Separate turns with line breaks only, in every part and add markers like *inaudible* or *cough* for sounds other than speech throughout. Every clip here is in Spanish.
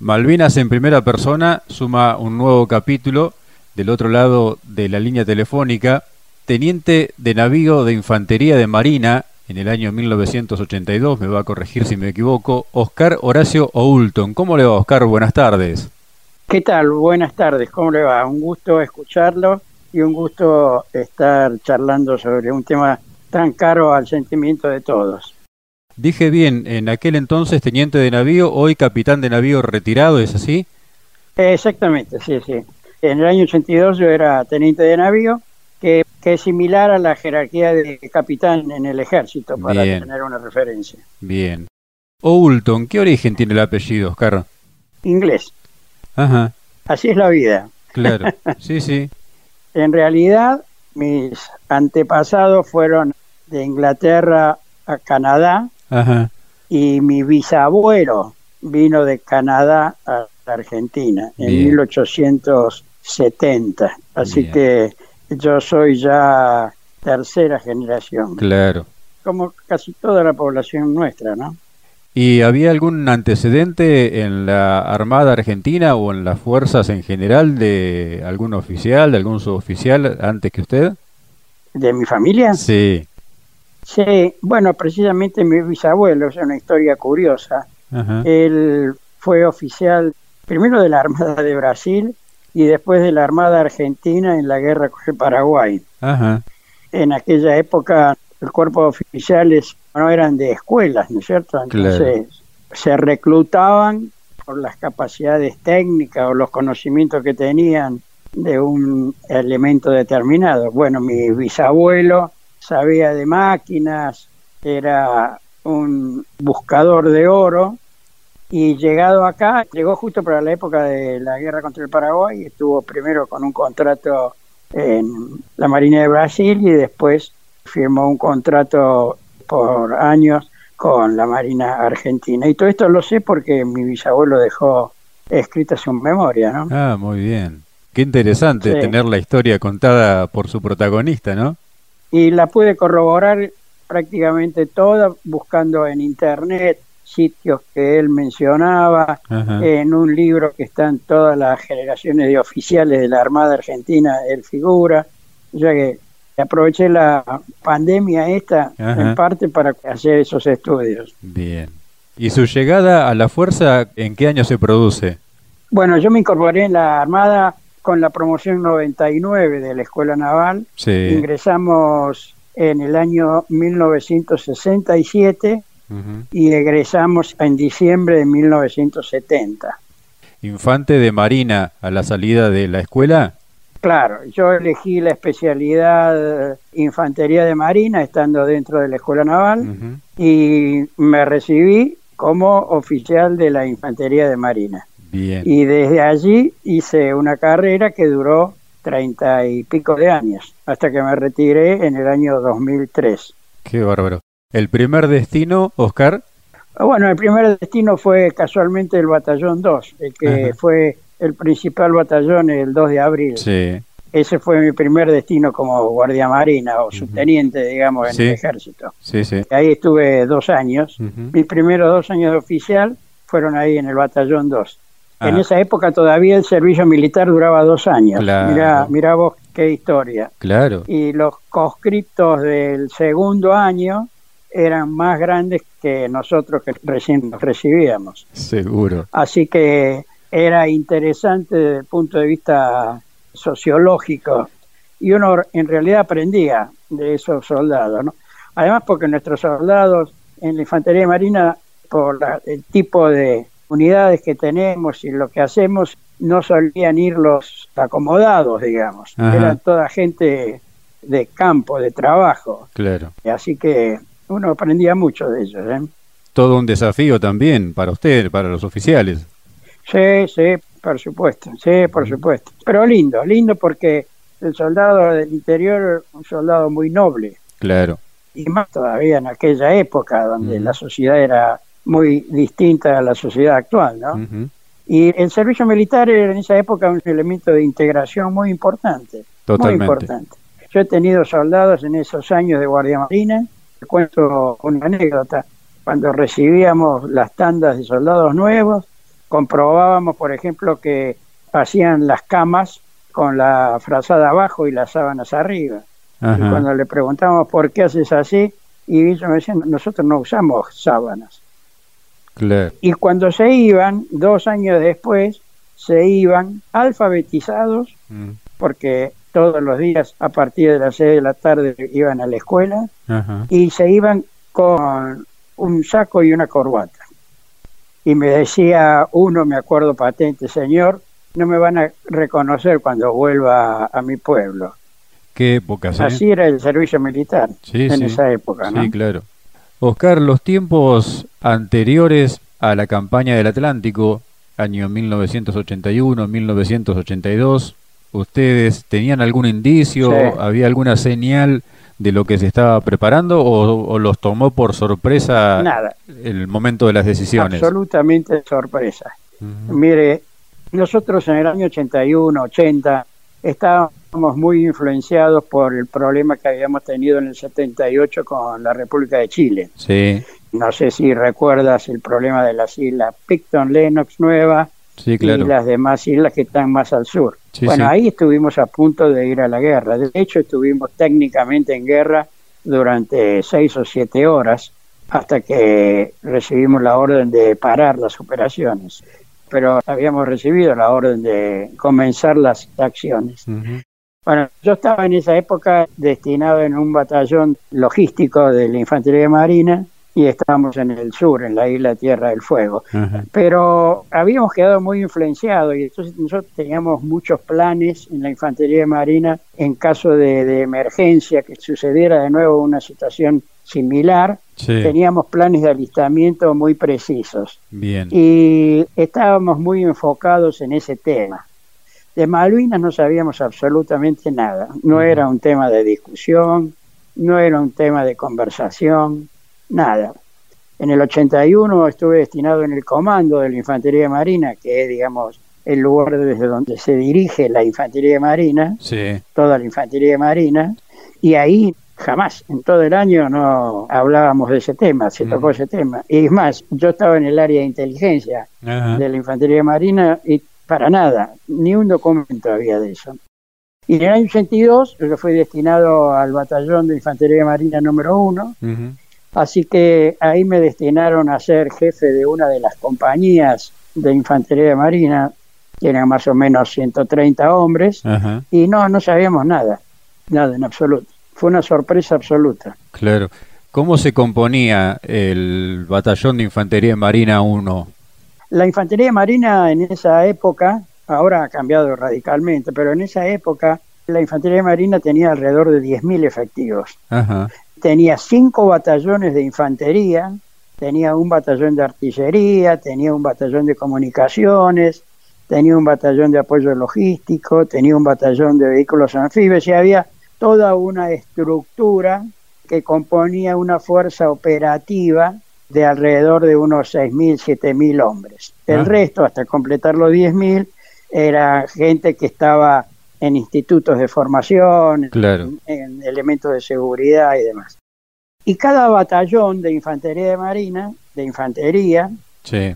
Malvinas en primera persona suma un nuevo capítulo del otro lado de la línea telefónica. Teniente de navío de infantería de marina en el año 1982, me va a corregir si me equivoco, Oscar Horacio Oulton. ¿Cómo le va, Oscar? Buenas tardes.
¿Qué tal? Buenas tardes, ¿cómo le va? Un gusto escucharlo y un gusto estar charlando sobre un tema tan caro al sentimiento de todos.
Dije bien, en aquel entonces teniente de navío, hoy capitán de navío retirado, ¿es así?
Exactamente, sí, sí. En el año 82 yo era teniente de navío, que, es similar a la jerarquía de capitán en el ejército, para tener una referencia.
Bien. Oulton, ¿qué origen tiene el apellido, Oscar?
Inglés.
Ajá.
Así es la vida.
Claro, *laughs* sí, sí.
en realidad, mis antepasados fueron de Inglaterra a Canadá y mi bisabuelo vino de Canadá a Argentina en 1870. Así que yo soy ya tercera generación.
Claro.
Como casi toda la población nuestra, ¿no?
¿Y había algún antecedente en la Armada Argentina o en las fuerzas en general de algún oficial, de algún suboficial antes que usted?
¿De mi familia?
Sí.
Sí, bueno, precisamente mi bisabuelo, es una historia curiosa. Él fue oficial primero de la Armada de Brasil y después de la Armada Argentina en la guerra con el Paraguay. En aquella época el cuerpo de oficiales no eran de escuelas, ¿no es cierto? Entonces se reclutaban por las capacidades técnicas o los conocimientos que tenían de un elemento determinado. Bueno, mi bisabuelo sabía de máquinas, era un buscador de oro y llegado acá, llegó justo para la época de la guerra contra el Paraguay, estuvo primero con un contrato en la Marina de Brasil y después firmó un contrato por años con la Marina Argentina. Y todo esto lo sé porque mi bisabuelo dejó escrita su memoria, ¿no?
Ah, muy bien. Qué interesante tener la historia contada por su protagonista, ¿no?
Y la pude corroborar prácticamente toda buscando en internet sitios que él mencionaba, en un libro que están todas las generaciones de oficiales de la Armada Argentina, él figura, ya que aproveché la pandemia esta en parte para hacer esos estudios.
Bien. ¿Y su llegada a la fuerza en qué año se produce?
Bueno, yo me incorporé en la Armada con la promoción 99 de la Escuela Naval. Ingresamos en el año 1967 y egresamos en diciembre de 1970.
¿Infante de Marina a la salida de la escuela?
Claro, yo elegí la especialidad Infantería de Marina estando dentro de la Escuela Naval y me recibí como oficial de la Infantería de Marina. Y desde allí hice una carrera que duró treinta y pico de años, hasta que me retiré en el año 2003.
Qué bárbaro. ¿El primer destino, Oscar?
Bueno, el primer destino fue casualmente el Batallón 2, el que fue el principal batallón el 2 de abril.
Sí.
Ese fue mi primer destino como guardia marina o subteniente, digamos, en el ejército.
Sí, sí.
Ahí estuve dos años. Mis primeros dos años de oficial fueron ahí en el Batallón 2. En ah. esa época todavía el servicio militar duraba dos años. Mira, mira vos qué historia.
Claro.
Y los conscriptos del segundo año eran más grandes que nosotros que recién recibíamos.
Seguro.
Así que era interesante desde el punto de vista sociológico y uno en realidad aprendía de esos soldados, ¿no? Además porque nuestros soldados en la infantería marina por el tipo de unidades que tenemos y lo que hacemos no solían ir los acomodados, digamos. Eran toda gente de campo, de trabajo.
Claro.
Así que uno aprendía mucho de ellos. ¿eh?
Todo un desafío también para usted, para los oficiales.
Sí, sí, por supuesto, sí, por supuesto. Pero lindo, lindo porque el soldado del interior, un soldado muy noble.
Claro.
Y más todavía en aquella época donde la sociedad era muy distinta a la sociedad actual, ¿no? Y el servicio militar era en esa época un elemento de integración muy importante.
Totalmente.
Muy importante. Yo he tenido soldados en esos años de Guardia Marina. Te cuento una anécdota. Cuando recibíamos las tandas de soldados nuevos, comprobábamos, por ejemplo, que hacían las camas con la frazada abajo y las sábanas arriba. Y cuando le preguntamos por qué haces así, y ellos me decían, nosotros no usamos sábanas. Y cuando se iban, dos años después, se iban alfabetizados, mm. porque todos los días a partir de las seis de la tarde iban a la escuela, y se iban con un saco y una corbata. Y me decía uno, me acuerdo patente, señor, no me van a reconocer cuando vuelva a, mi pueblo.
¿Qué época?
Así era el servicio militar en esa época, ¿no?
Sí, claro. Oscar, los tiempos anteriores a la campaña del Atlántico, año 1981, 1982, ¿ustedes tenían algún indicio, había alguna señal de lo que se estaba preparando o, los tomó por sorpresa
Nada.
el momento de las decisiones?
Absolutamente sorpresa. Mire, nosotros en el año 81, 80, estábamos muy influenciados por el problema que habíamos tenido en el 78 con la República de Chile.
Sí.
No sé si recuerdas el problema de las islas Picton, Lennox, Nueva y las demás islas que están más al sur. bueno, ahí estuvimos a punto de ir a la guerra. De hecho, estuvimos técnicamente en guerra durante seis o siete horas hasta que recibimos la orden de parar las operaciones pero habíamos recibido la orden de comenzar las acciones. Bueno, yo estaba en esa época destinado en un batallón logístico de la Infantería Marina y estábamos en el sur, en la isla Tierra del Fuego. Pero habíamos quedado muy influenciados y entonces nosotros teníamos muchos planes en la Infantería Marina en caso de, de emergencia, que sucediera de nuevo una situación similar, teníamos planes de alistamiento muy precisos.
Bien.
Y estábamos muy enfocados en ese tema. De Malvinas no sabíamos absolutamente nada. No era un tema de discusión, no era un tema de conversación, nada. En el 81 estuve destinado en el comando de la Infantería Marina, que es, digamos, el lugar desde donde se dirige la Infantería Marina, toda la Infantería Marina, y ahí jamás, en todo el año no hablábamos de ese tema, se tocó ese tema. Y es más, yo estaba en el área de inteligencia de la Infantería Marina y para nada, ni un documento había de eso. Y en el año 82 yo fui destinado al batallón de Infantería Marina número uno, así que ahí me destinaron a ser jefe de una de las compañías de Infantería Marina, que eran más o menos 130 hombres, y no, no sabíamos nada, nada en absoluto fue una sorpresa absoluta.
Claro. ¿Cómo se componía el batallón de Infantería Marina 1?
La Infantería Marina en esa época, ahora ha cambiado radicalmente, pero en esa época la Infantería Marina tenía alrededor de 10.000 efectivos. Tenía cinco batallones de infantería, tenía un batallón de artillería, tenía un batallón de comunicaciones, tenía un batallón de apoyo logístico, tenía un batallón de vehículos anfibios y había toda una estructura que componía una fuerza operativa de alrededor de unos 6.000, 7.000 hombres. El ah. resto, hasta completar los 10.000, era gente que estaba en institutos de formación, en, elementos de seguridad y demás. Y cada batallón de infantería de marina, de infantería,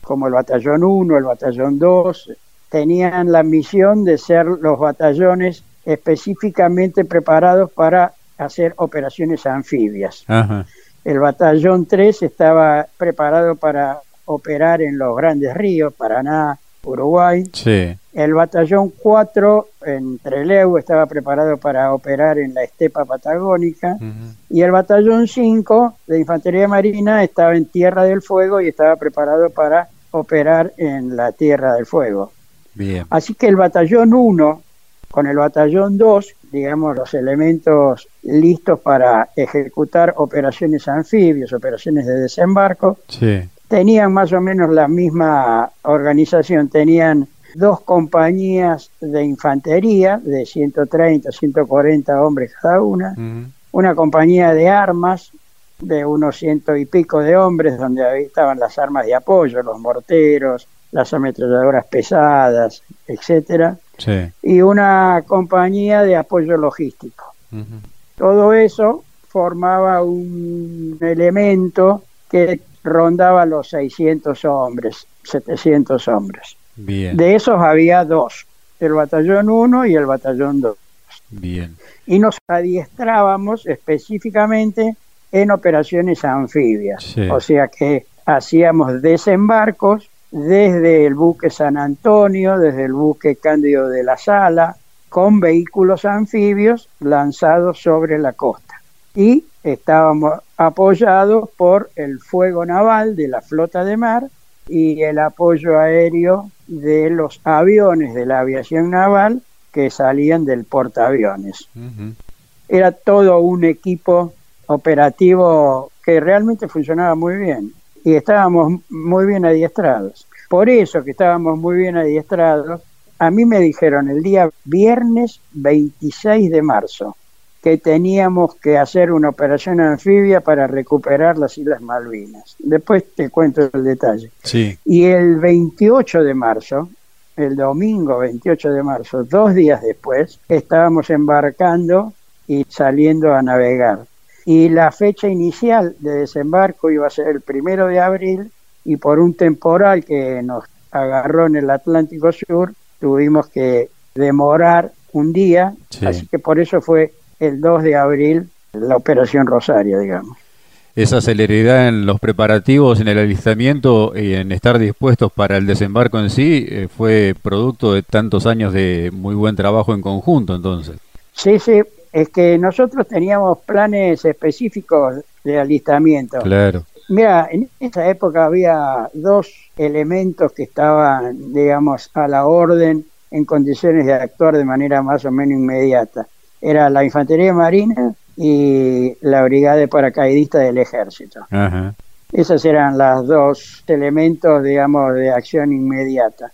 como el batallón 1, el batallón 2, tenían la misión de ser los batallones específicamente preparados para hacer operaciones anfibias. El batallón 3 estaba preparado para operar en los grandes ríos, Paraná, Uruguay. El batallón 4 en Trelew estaba preparado para operar en la estepa patagónica. Y el batallón 5 de Infantería Marina estaba en Tierra del Fuego y estaba preparado para operar en la Tierra del Fuego.
Bien.
Así que el batallón 1 con el batallón 2, digamos, los elementos listos para ejecutar operaciones anfibios, operaciones de desembarco, tenían más o menos la misma organización, tenían dos compañías de infantería de 130, 140 hombres cada una, una compañía de armas de unos ciento y pico de hombres, donde estaban las armas de apoyo, los morteros, las ametralladoras pesadas, etcétera, y una compañía de apoyo logístico. Todo eso formaba un elemento que rondaba los 600 hombres. 700 hombres.
Bien.
De esos había dos, el batallón 1 y el batallón 2.
Bien.
Y nos adiestrábamos específicamente en operaciones anfibias.
Sí.
O sea que hacíamos desembarcos desde el buque San Antonio, desde el buque Cándido de la Sala, con vehículos anfibios lanzados sobre la costa. Y estábamos apoyados por el fuego naval de la flota de mar y el apoyo aéreo de los aviones de la aviación naval que salían del portaaviones. Era todo un equipo operativo que realmente funcionaba muy bien y estábamos muy bien adiestrados. Por eso que estábamos muy bien adiestrados, a mí me dijeron el día viernes 26 de marzo que teníamos que hacer una operación anfibia para recuperar las Islas Malvinas. Después te cuento el detalle.
Sí.
Y el 28 de marzo, el domingo 28 de marzo, dos días después, estábamos embarcando y saliendo a navegar. Y la fecha inicial de desembarco iba a ser el primero de abril y por un temporal que nos agarró en el Atlántico Sur, tuvimos que demorar un día,
Sí.
así que por eso fue el 2 de abril la Operación Rosario, digamos.
Esa celeridad en los preparativos, en el alistamiento y en estar dispuestos para el desembarco en sí eh, fue producto de tantos años de muy buen trabajo en conjunto, entonces.
Sí, sí, es que nosotros teníamos planes específicos de alistamiento.
Claro.
Mira, en esa época había dos elementos que estaban, digamos, a la orden en condiciones de actuar de manera más o menos inmediata. Era la Infantería Marina y la Brigada de Paracaidistas del Ejército.
Ajá.
Esos eran los dos elementos, digamos, de acción inmediata.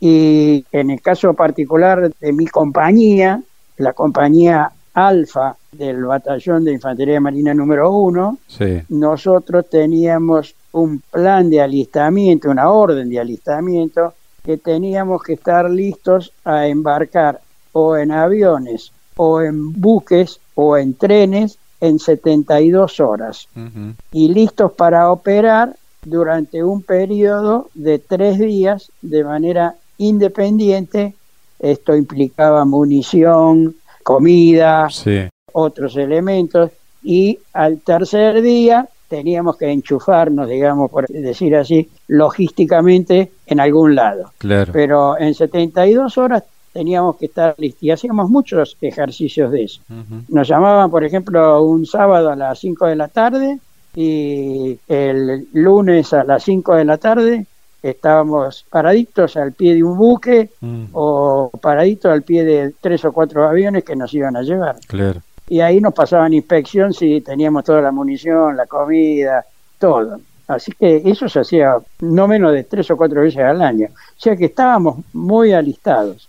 Y en el caso particular de mi compañía, la compañía Alfa del Batallón de Infantería Marina número 1,
Sí.
nosotros teníamos un plan de alistamiento, una orden de alistamiento, que teníamos que estar listos a embarcar o en aviones, o en buques, o en trenes en 72 horas
Ujú.
y listos para operar durante un periodo de tres días de manera independiente. Esto implicaba munición, comida,
Sí.
otros elementos y al tercer día teníamos que enchufarnos, digamos, por decir así, logísticamente en algún lado.
Claro.
Pero en 72 horas teníamos que estar listos y hacíamos muchos ejercicios de eso. Nos llamaban, por ejemplo, un sábado a las 5 de la tarde y el lunes a las 5 de la tarde estábamos paraditos al pie de un buque
Mm,
o paraditos al pie de tres o cuatro aviones que nos iban a llevar.
Claro.
Y ahí nos pasaban inspección si teníamos toda la munición, la comida, todo. Así que eso se hacía no menos de tres o cuatro veces al año. O sea que estábamos muy alistados.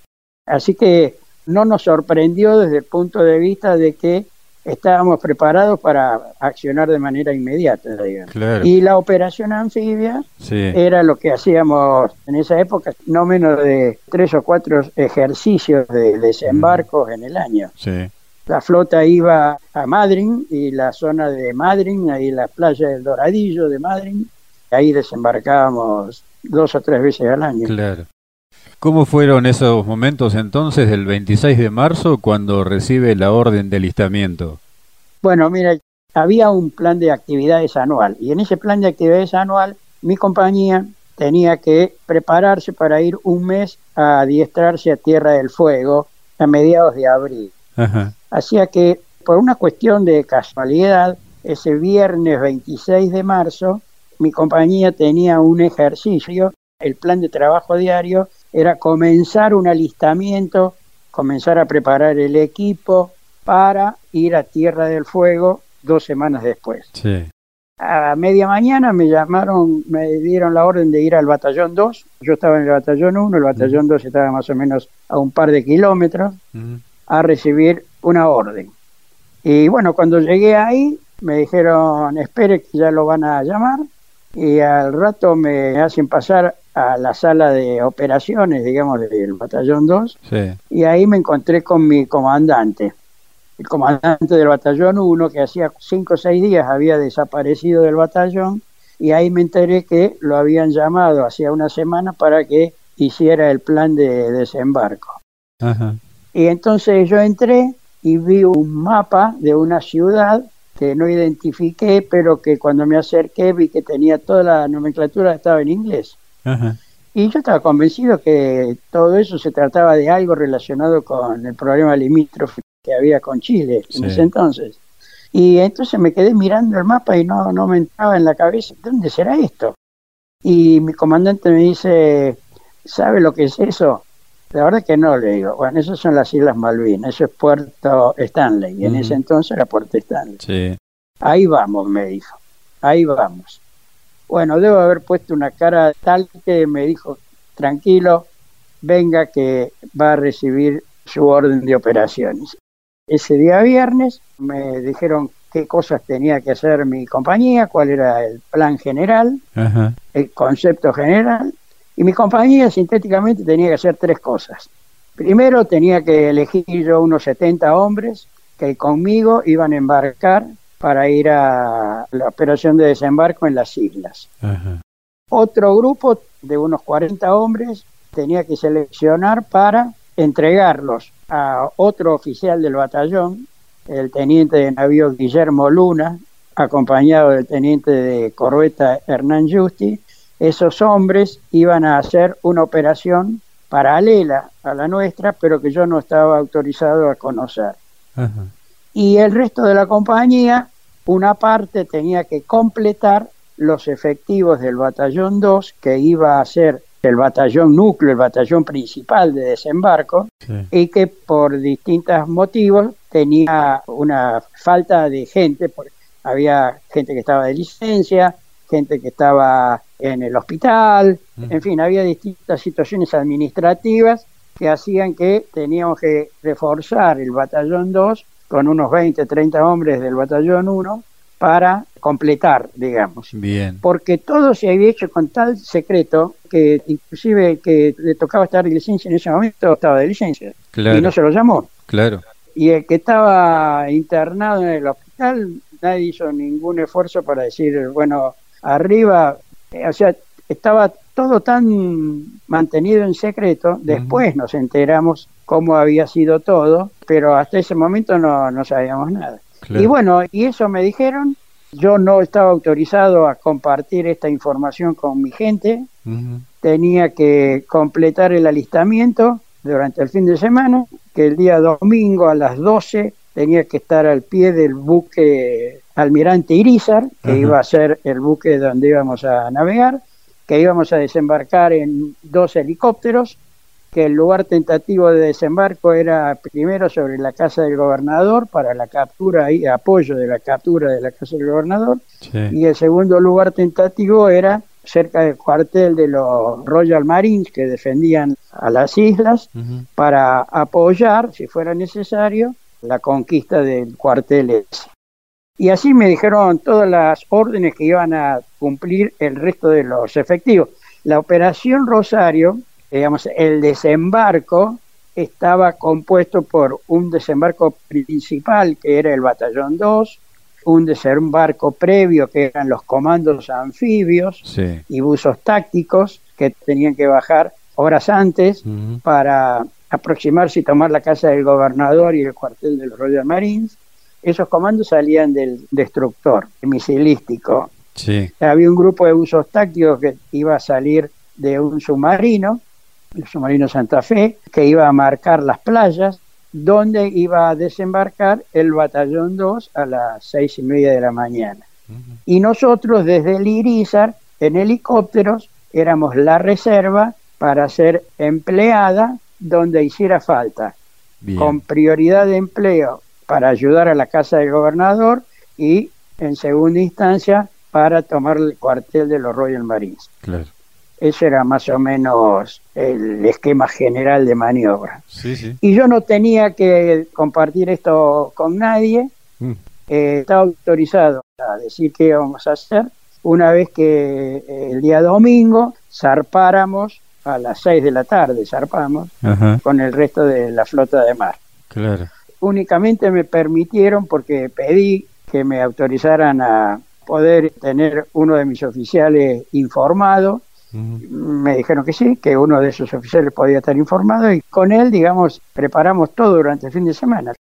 Así que no nos sorprendió desde el punto de vista de que estábamos preparados para accionar de manera inmediata.
Claro.
Y la operación anfibia
Sí.
era lo que hacíamos en esa época, no menos de tres o cuatro ejercicios de desembarcos en el año.
Sí.
La flota iba a Madryn y la zona de Madryn, ahí la playa del Doradillo de Madryn, ahí desembarcábamos dos o tres veces al año.
Claro. ¿Cómo fueron esos momentos entonces del 26 de marzo cuando recibe la orden de alistamiento?
Bueno, mira, había un plan de actividades anual y en ese plan de actividades anual mi compañía tenía que prepararse para ir un mes a adiestrarse a Tierra del Fuego a mediados de abril.
Ajá.
Hacía que, por una cuestión de casualidad, ese viernes 26 de marzo, mi compañía tenía un ejercicio, el plan de trabajo diario era comenzar un alistamiento, comenzar a preparar el equipo para ir a Tierra del Fuego dos semanas después.
Sí.
A media mañana me llamaron, me dieron la orden de ir al batallón 2, yo estaba en el batallón 1, el batallón 2 estaba más o menos a un par de kilómetros, a recibir una orden. Y bueno, cuando llegué ahí, me dijeron, espere que ya lo van a llamar. Y al rato me hacen pasar a la sala de operaciones, digamos, del batallón 2.
Sí.
Y ahí me encontré con mi comandante. El comandante del batallón 1, que hacía cinco o seis días había desaparecido del batallón y ahí me enteré que lo habían llamado hacía una semana para que hiciera el plan de desembarco. Y entonces yo entré y vi un mapa de una ciudad que no identifiqué, pero que cuando me acerqué vi que tenía toda la nomenclatura estaba en inglés. Y yo estaba convencido que todo eso se trataba de algo relacionado con el problema limítrofe que había con Chile en ese entonces. Y entonces me quedé mirando el mapa y no, no me entraba en la cabeza, ¿dónde será esto? Y mi comandante me dice, ¿sabe lo que es eso? La verdad que no, le digo. Bueno, esas son las Islas Malvinas, eso es Puerto Stanley, y en ese entonces era Puerto Stanley. Ahí vamos, me dijo, ahí vamos. Bueno, debo haber puesto una cara tal que me dijo, tranquilo, venga que va a recibir su orden de operaciones. Ese día viernes me dijeron qué cosas tenía que hacer mi compañía, cuál era el plan general, el concepto general, y mi compañía sintéticamente tenía que hacer tres cosas. Primero tenía que elegir yo unos 70 hombres que conmigo iban a embarcar para ir a la operación de desembarco en las islas. Otro grupo de unos 40 hombres tenía que seleccionar para entregarlos a otro oficial del batallón, el teniente de navío Guillermo Luna, acompañado del teniente de corbeta Hernán Justi. Esos hombres iban a hacer una operación paralela a la nuestra, pero que yo no estaba autorizado a conocer. Y el resto de la compañía, una parte tenía que completar los efectivos del batallón 2, que iba a ser el batallón núcleo, el batallón principal de desembarco, y que por distintos motivos tenía una falta de gente, porque había gente que estaba de licencia, gente que estaba en el hospital, en fin, había distintas situaciones administrativas que hacían que teníamos que reforzar el batallón 2 con unos 20, 30 hombres del batallón 1 para completar, digamos.
Bien.
Porque todo se había hecho con tal secreto que inclusive que le tocaba estar de licencia en ese momento estaba de licencia. Y no se lo llamó.
Claro.
Y el que estaba internado en el hospital, nadie hizo ningún esfuerzo para decir, bueno, arriba, eh, o sea, estaba todo tan mantenido en secreto, después nos enteramos cómo había sido todo, pero hasta ese momento no, no sabíamos nada. Y bueno, y eso me dijeron, yo no estaba autorizado a compartir esta información con mi gente, tenía que completar el alistamiento durante el fin de semana, que el día domingo a las 12 tenía que estar al pie del buque Almirante Irizar, que iba a ser el buque donde íbamos a navegar, que íbamos a desembarcar en dos helicópteros que el lugar tentativo de desembarco era primero sobre la casa del gobernador para la captura y apoyo de la captura de la casa del gobernador y el segundo lugar tentativo era cerca del cuartel de los Royal Marines que defendían a las islas para apoyar, si fuera necesario, la conquista del cuartel ese. Y así me dijeron todas las órdenes que iban a cumplir el resto de los efectivos. La operación Rosario digamos, el desembarco estaba compuesto por un desembarco principal, que era el Batallón 2, un desembarco previo, que eran los comandos anfibios y buzos tácticos, que tenían que bajar horas antes para aproximarse y tomar la casa del gobernador y el cuartel de los Royal Marines. Esos comandos salían del destructor misilístico. Había un grupo de buzos tácticos que iba a salir de un submarino el submarino Santa Fe, que iba a marcar las playas, donde iba a desembarcar el batallón 2 a las seis y media de la mañana. Y nosotros desde el Irizar, en helicópteros, éramos la reserva para ser empleada donde hiciera falta, con prioridad de empleo para ayudar a la casa del gobernador y en segunda instancia para tomar el cuartel de los Royal Marines.
Claro.
Ese era más o menos el esquema general de maniobra. Y yo no tenía que compartir esto con nadie. Mm. Eh, estaba autorizado a decir qué íbamos a hacer una vez que eh, el día domingo zarpáramos a las 6 de la tarde, zarpamos con el resto de la flota de mar.
Claro.
Únicamente me permitieron, porque pedí que me autorizaran a poder tener uno de mis oficiales informado. Me dijeron que sí, que uno de esos oficiales podía estar informado y con él, digamos, preparamos todo durante el fin de semana.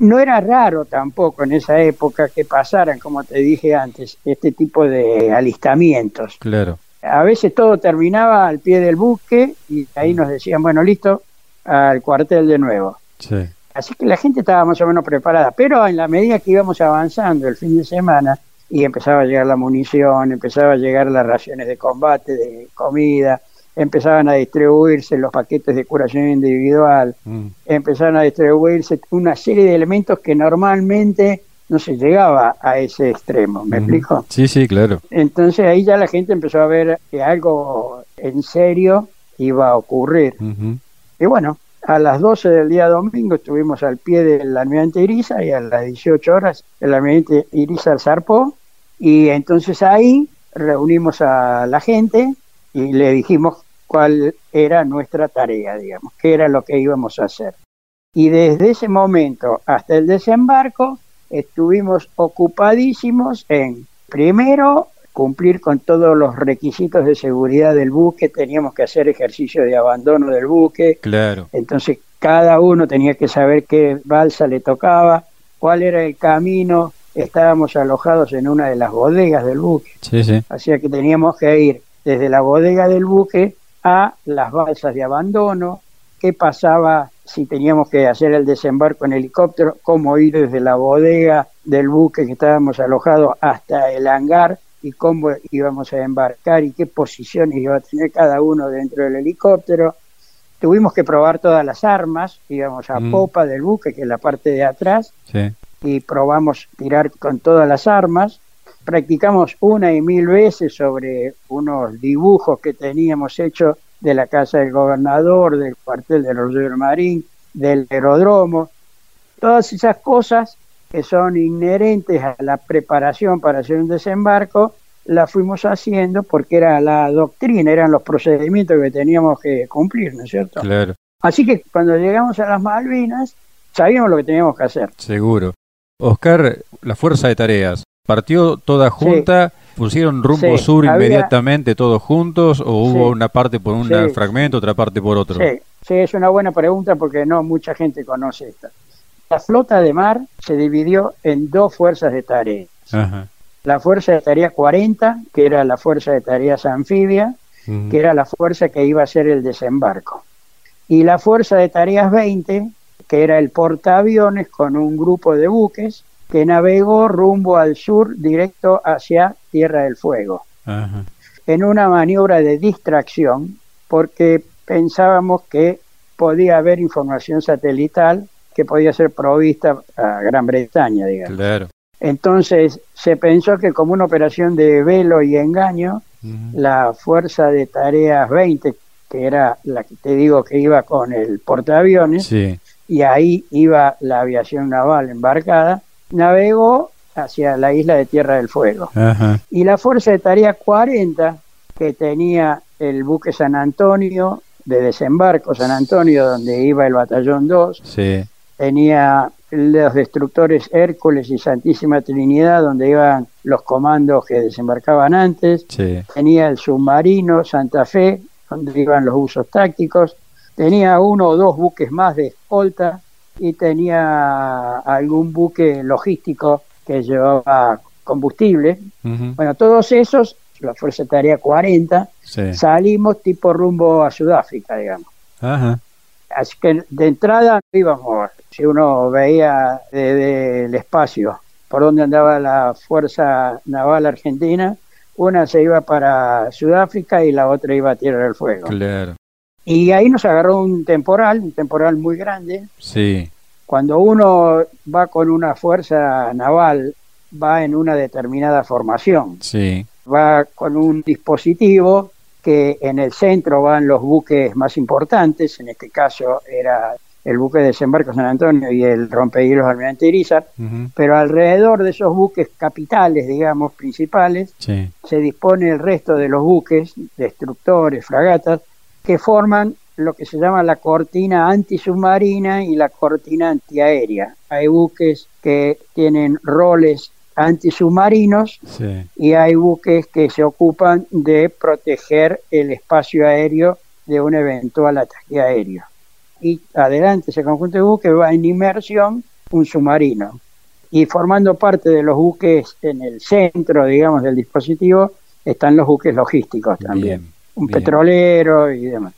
No era raro tampoco en esa época que pasaran, como te dije antes, este tipo de alistamientos.
Claro.
A veces todo terminaba al pie del buque y ahí nos decían, bueno, listo, al cuartel de nuevo.
Sí.
Así que la gente estaba más o menos preparada, pero en la medida que íbamos avanzando el fin de semana y empezaba a llegar la munición, empezaba a llegar las raciones de combate, de comida, empezaban a distribuirse los paquetes de curación individual, mm. empezaron a distribuirse una serie de elementos que normalmente no se llegaba a ese extremo, ¿me explico?
Sí, sí, claro.
Entonces ahí ya la gente empezó a ver que algo en serio iba a ocurrir. Y bueno, a las 12 del día domingo estuvimos al pie del almirante Iriza y a las 18 horas el almirante Iriza zarpó y entonces ahí reunimos a la gente y le dijimos cuál era nuestra tarea, digamos, qué era lo que íbamos a hacer. Y desde ese momento hasta el desembarco estuvimos ocupadísimos en, primero, cumplir con todos los requisitos de seguridad del buque, teníamos que hacer ejercicio de abandono del buque.
Claro.
Entonces cada uno tenía que saber qué balsa le tocaba, cuál era el camino. Estábamos alojados en una de las bodegas del buque.
Sí, sí.
Así que teníamos que ir desde la bodega del buque a las balsas de abandono, qué pasaba si teníamos que hacer el desembarco en helicóptero, cómo ir desde la bodega del buque que estábamos alojados hasta el hangar y cómo íbamos a embarcar y qué posiciones iba a tener cada uno dentro del helicóptero. Tuvimos que probar todas las armas, íbamos a mm. popa del buque, que es la parte de atrás, y probamos tirar con todas las armas. Practicamos una y mil veces sobre unos dibujos que teníamos hechos de la casa del gobernador, del cuartel de Roger Marín, del aeródromo. Todas esas cosas que son inherentes a la preparación para hacer un desembarco, la fuimos haciendo porque era la doctrina, eran los procedimientos que teníamos que cumplir, ¿no es cierto?
Claro.
Así que cuando llegamos a las Malvinas, sabíamos lo que teníamos que hacer.
Seguro. Oscar, la fuerza de tareas, ¿partió toda junta? ¿Pusieron rumbo sur inmediatamente todos juntos o hubo una parte por un fragmento, otra parte por otro?
Sí, sí, es una buena pregunta porque no mucha gente conoce esta. La flota de mar se dividió en dos fuerzas de tareas. La fuerza de tarea 40, que era la fuerza de tareas anfibia, que era la fuerza que iba a hacer el desembarco. Y la fuerza de tareas 20, que era el portaaviones con un grupo de buques que navegó rumbo al sur directo hacia Tierra del Fuego. En una maniobra de distracción, porque pensábamos que podía haber información satelital que podía ser provista a Gran Bretaña, digamos.
Claro.
Entonces se pensó que como una operación de velo y engaño, la Fuerza de Tareas 20, que era la que te digo que iba con el portaaviones, y ahí iba la aviación naval embarcada, navegó hacia la isla de Tierra del Fuego. Y la Fuerza de Tarea 40, que tenía el buque San Antonio, de desembarco San Antonio, donde iba el batallón 2,
sí.
tenía los destructores Hércules y Santísima Trinidad, donde iban los comandos que desembarcaban antes, tenía el submarino Santa Fe, donde iban los usos tácticos, tenía uno o dos buques más de escolta y tenía algún buque logístico que llevaba combustible. Bueno, todos esos, la Fuerza Tarea 40, salimos tipo rumbo a Sudáfrica, digamos. Así que de entrada íbamos, si uno veía desde el espacio por donde andaba la Fuerza Naval Argentina, una se iba para Sudáfrica y la otra iba a Tierra del Fuego.
Claro.
Y ahí nos agarró un temporal, un temporal muy grande.
Sí.
Cuando uno va con una fuerza naval, va en una determinada formación.
Sí.
Va con un dispositivo que en el centro van los buques más importantes, en este caso era el buque de desembarco San Antonio y el rompehielos Almirante Irizar, pero alrededor de esos buques capitales, digamos, principales, se dispone el resto de los buques, destructores, fragatas, que forman lo que se llama la cortina antisubmarina y la cortina antiaérea. Hay buques que tienen roles antisubmarinos y hay buques que se ocupan de proteger el espacio aéreo de un eventual ataque aéreo. Y adelante ese conjunto de buques va en inmersión un submarino. Y formando parte de los buques en el centro, digamos, del dispositivo, están los buques logísticos también. Un petrolero y demás.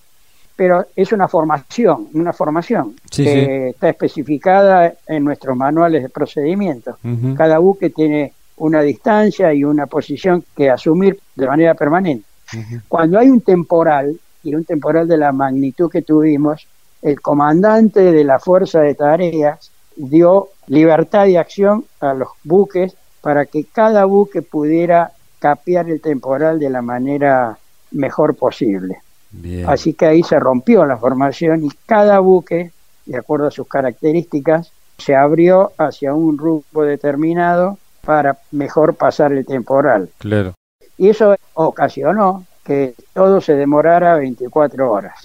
Pero es una formación, una formación que está especificada en nuestros manuales de procedimiento. Cada buque tiene una distancia y una posición que asumir de manera permanente. Cuando hay un temporal, y un temporal de la magnitud que tuvimos, el comandante de la fuerza de tareas dio libertad de acción a los buques para que cada buque pudiera capear el temporal de la manera mejor posible. Así que ahí se rompió la formación y cada buque, de acuerdo a sus características, se abrió hacia un rumbo determinado para mejor pasar el temporal.
Claro.
Y eso ocasionó que todo se demorara 24 horas.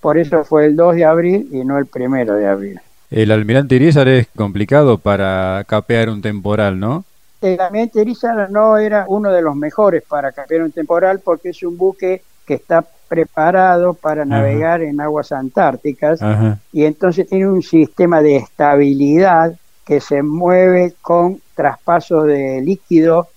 Por eso fue el 2 de abril y no el 1 de abril.
El almirante Irizar es complicado para capear un temporal, ¿no?
El almirante Irizar no era uno de los mejores para capear un temporal porque es un buque que está preparado para navegar en aguas antárticas y entonces tiene un sistema de estabilidad que se mueve con traspaso de líquido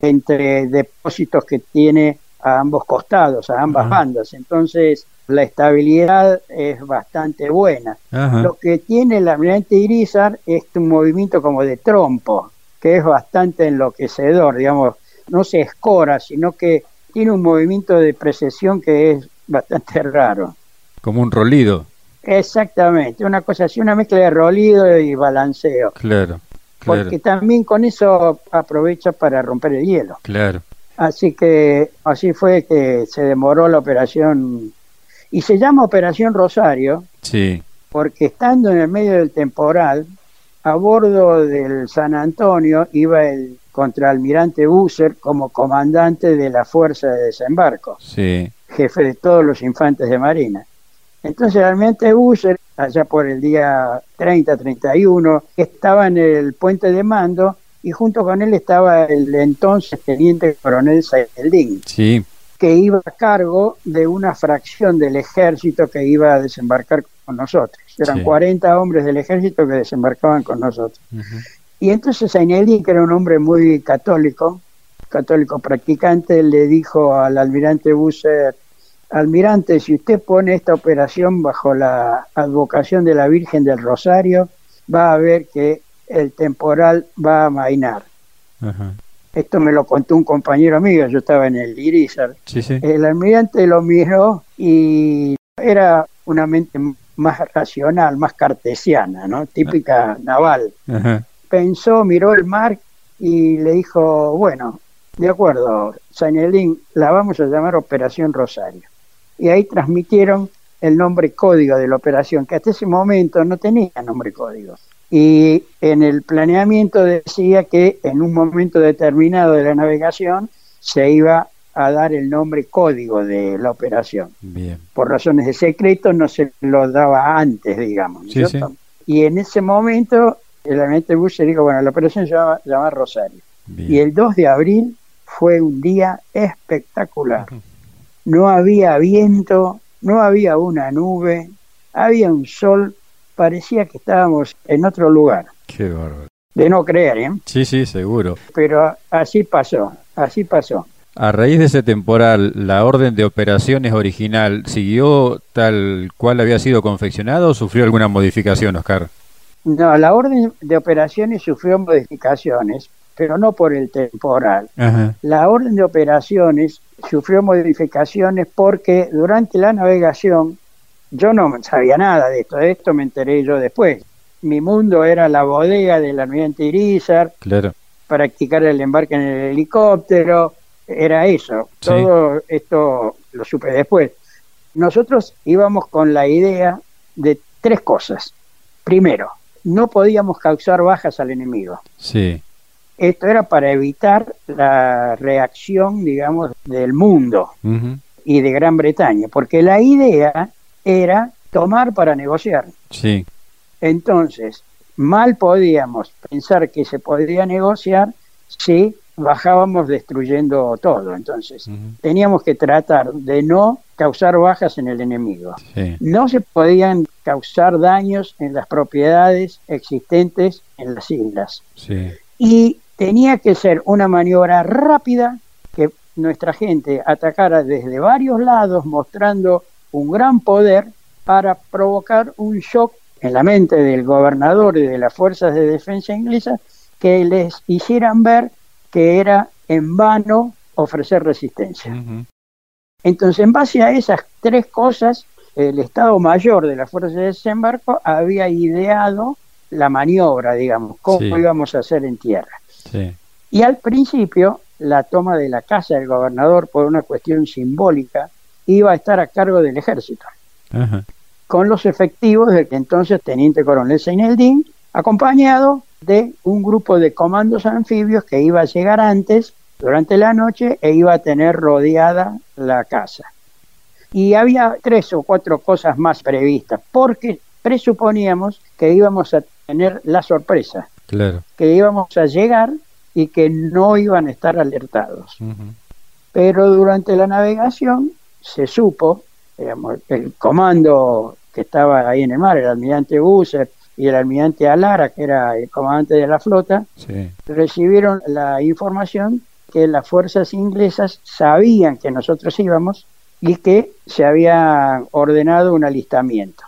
entre depósitos que tiene a ambos costados, a ambas bandas. Entonces la estabilidad es bastante buena. Lo que tiene el almirante Irizar es un movimiento como de trompo, que es bastante enloquecedor, digamos, no se escora, sino que tiene un movimiento de precesión que es bastante raro.
Como un rolido.
Exactamente, una cosa así, una mezcla de rolido y balanceo.
Claro.
Porque también con eso aprovecha para romper el hielo.
Claro.
Así que así fue que se demoró la operación. Y se llama Operación Rosario.
Sí.
Porque estando en el medio del temporal, a bordo del San Antonio iba el contraalmirante Busser como comandante de la fuerza de desembarco, jefe de todos los infantes de marina. Entonces el almirante Busser, allá por el día 30-31, estaba en el puente de mando y junto con él estaba el entonces teniente coronel Saeldin,
sí.
que iba a cargo de una fracción del ejército que iba a desembarcar con nosotros. Eran 40 hombres del ejército que desembarcaban con nosotros. Y entonces Ainelli, que era un hombre muy católico, católico practicante, le dijo al almirante Busser, almirante, si usted pone esta operación bajo la advocación de la Virgen del Rosario, va a ver que el temporal va a mainar. Esto me lo contó un compañero mío, yo estaba en el Irizar. El almirante lo miró y era una mente más racional, más cartesiana, ¿no? Típica naval pensó, miró el mar y le dijo, bueno, de acuerdo, Sainelín, la vamos a llamar Operación Rosario. Y ahí transmitieron el nombre código de la operación, que hasta ese momento no tenía nombre código. Y en el planeamiento decía que en un momento determinado de la navegación se iba a dar el nombre código de la operación.
Bien.
Por razones de secreto no se lo daba antes, digamos. Y en ese momento el almirante Bush dijo, bueno, la operación se llama, Rosario. Y el 2 de abril fue un día espectacular. No había viento, no había una nube, había un sol, parecía que estábamos en otro lugar.
Qué bárbaro.
De no creer, ¿eh?
Sí, sí, seguro.
Pero así pasó, así pasó.
A raíz de ese temporal, ¿la orden de operaciones original siguió tal cual había sido confeccionado o sufrió alguna modificación, Oscar?
No, la orden de operaciones sufrió modificaciones, pero no por el temporal. La orden de operaciones sufrió modificaciones porque durante la navegación yo no sabía nada de esto, de esto me enteré yo después. Mi mundo era la bodega del almirante Irizar,
claro.
practicar el embarque en el helicóptero, era eso. Todo esto lo supe después. Nosotros íbamos con la idea de tres cosas. Primero, no podíamos causar bajas al enemigo.
Sí.
Esto era para evitar la reacción, digamos, del mundo y de Gran Bretaña, porque la idea era tomar para negociar.
Sí.
Entonces, mal podíamos pensar que se podría negociar si bajábamos destruyendo todo. Entonces, teníamos que tratar de no causar bajas en el enemigo. No se podían causar daños en las propiedades existentes en las islas. Y tenía que ser una maniobra rápida que nuestra gente atacara desde varios lados mostrando un gran poder para provocar un shock en la mente del gobernador y de las fuerzas de defensa inglesas que les hicieran ver que era en vano ofrecer resistencia. Entonces, en base a esas tres cosas, el Estado Mayor de las Fuerzas de Desembarco había ideado la maniobra, digamos, cómo íbamos a hacer en tierra. Y al principio, la toma de la casa del gobernador, por una cuestión simbólica, iba a estar a cargo del ejército, con los efectivos del que entonces teniente coronel Seineldín, acompañado de un grupo de comandos anfibios que iba a llegar antes, durante la noche, e iba a tener rodeada la casa. Y había tres o cuatro cosas más previstas, porque presuponíamos que íbamos a tener la sorpresa, claro. que íbamos a llegar y que no iban a estar alertados. Pero durante la navegación se supo, digamos, el comando que estaba ahí en el mar, el almirante Busser y el almirante Alara, que era el comandante de la flota, recibieron la información que las fuerzas inglesas sabían que nosotros íbamos y que se había ordenado un alistamiento.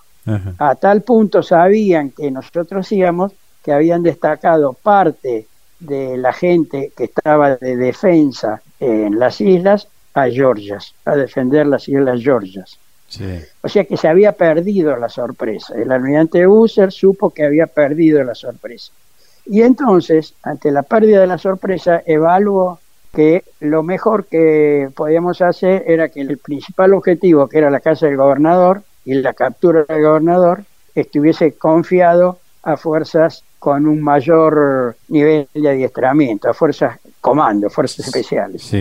A tal punto sabían que nosotros íbamos que habían destacado parte de la gente que estaba de defensa en las islas a Georgias, a defender las islas Georgias. O sea que se había perdido la sorpresa. El almirante User supo que había perdido la sorpresa. Y entonces, ante la pérdida de la sorpresa, evaluó que lo mejor que podíamos hacer era que el principal objetivo, que era la casa del gobernador y la captura del gobernador, estuviese confiado a fuerzas con un mayor nivel de adiestramiento, a fuerzas comando, fuerzas especiales.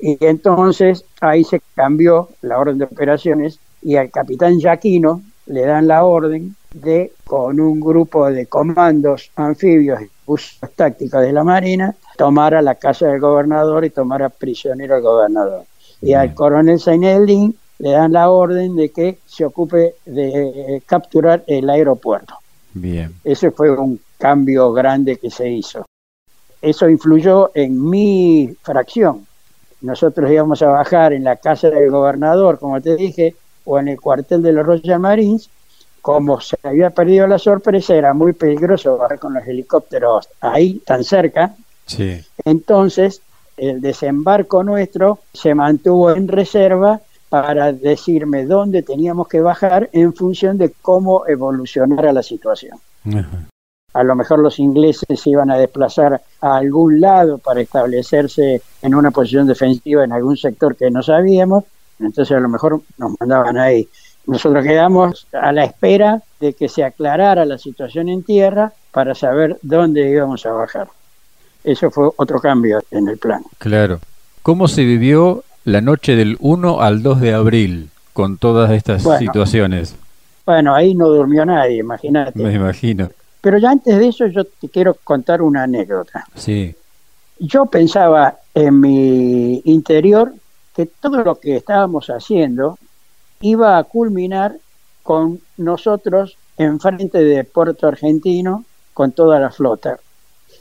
Y entonces ahí se cambió la orden de operaciones y al capitán Yaquino le dan la orden de, con un grupo de comandos anfibios y usos tácticos de la Marina, tomar a la casa del gobernador y tomar a prisionero al gobernador. Y al coronel Zaineldin le dan la orden de que se ocupe de eh, capturar el aeropuerto. Bien. Ese fue un cambio grande que se hizo. Eso influyó en mi fracción. Nosotros íbamos a bajar en la casa del gobernador, como te dije, o en el cuartel de los Royal Marines, como se había perdido la sorpresa, era muy peligroso bajar con los helicópteros ahí tan cerca. Sí. Entonces, el desembarco nuestro se mantuvo en reserva para decirme dónde teníamos que bajar en función de cómo evolucionara la situación. A lo mejor los ingleses se iban a desplazar a algún lado para establecerse en una posición defensiva en algún sector que no sabíamos, entonces a lo mejor nos mandaban ahí. Nosotros quedamos a la espera de que se aclarara la situación en tierra para saber dónde íbamos a bajar. Eso fue otro cambio en el plan.
Claro. ¿Cómo se vivió la noche del 1 al 2 de abril con todas estas situaciones?
Bueno, ahí no durmió nadie, imagínate.
Me imagino.
Pero ya antes de eso yo te quiero contar una anécdota. Sí. Yo pensaba en mi interior que todo lo que estábamos haciendo iba a culminar con nosotros enfrente de Puerto Argentino con toda la flota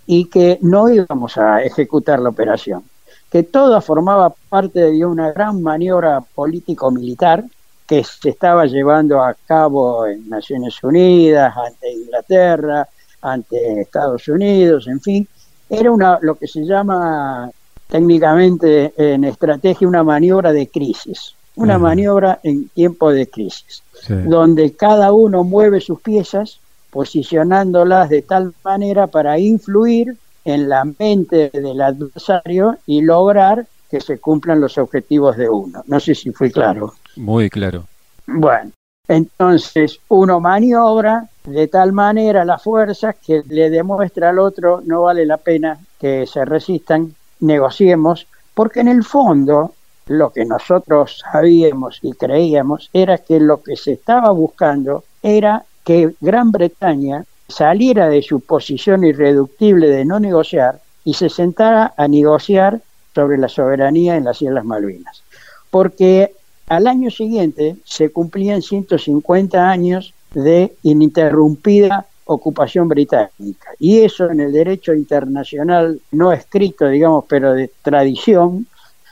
y que no íbamos a ejecutar la operación, que todo formaba parte de una gran maniobra político-militar que se estaba llevando a cabo en Naciones Unidas, ante Inglaterra, ante Estados Unidos, en fin, era una lo que se llama técnicamente en estrategia una maniobra de crisis, una maniobra en tiempo de crisis, donde cada uno mueve sus piezas posicionándolas de tal manera para influir en la mente del adversario y lograr que se cumplan los objetivos de uno. No sé si fui claro.
Muy claro.
Bueno, entonces uno maniobra de tal manera las fuerzas que le demuestra al otro no vale la pena que se resistan negociemos, porque en el fondo lo que nosotros sabíamos y creíamos era que lo que se estaba buscando era que Gran Bretaña saliera de su posición irreductible de no negociar y se sentara a negociar sobre la soberanía en las Islas Malvinas. Porque al año siguiente se cumplían 150 años de ininterrumpida ocupación británica. Y eso en el derecho internacional no escrito, digamos, pero de tradición,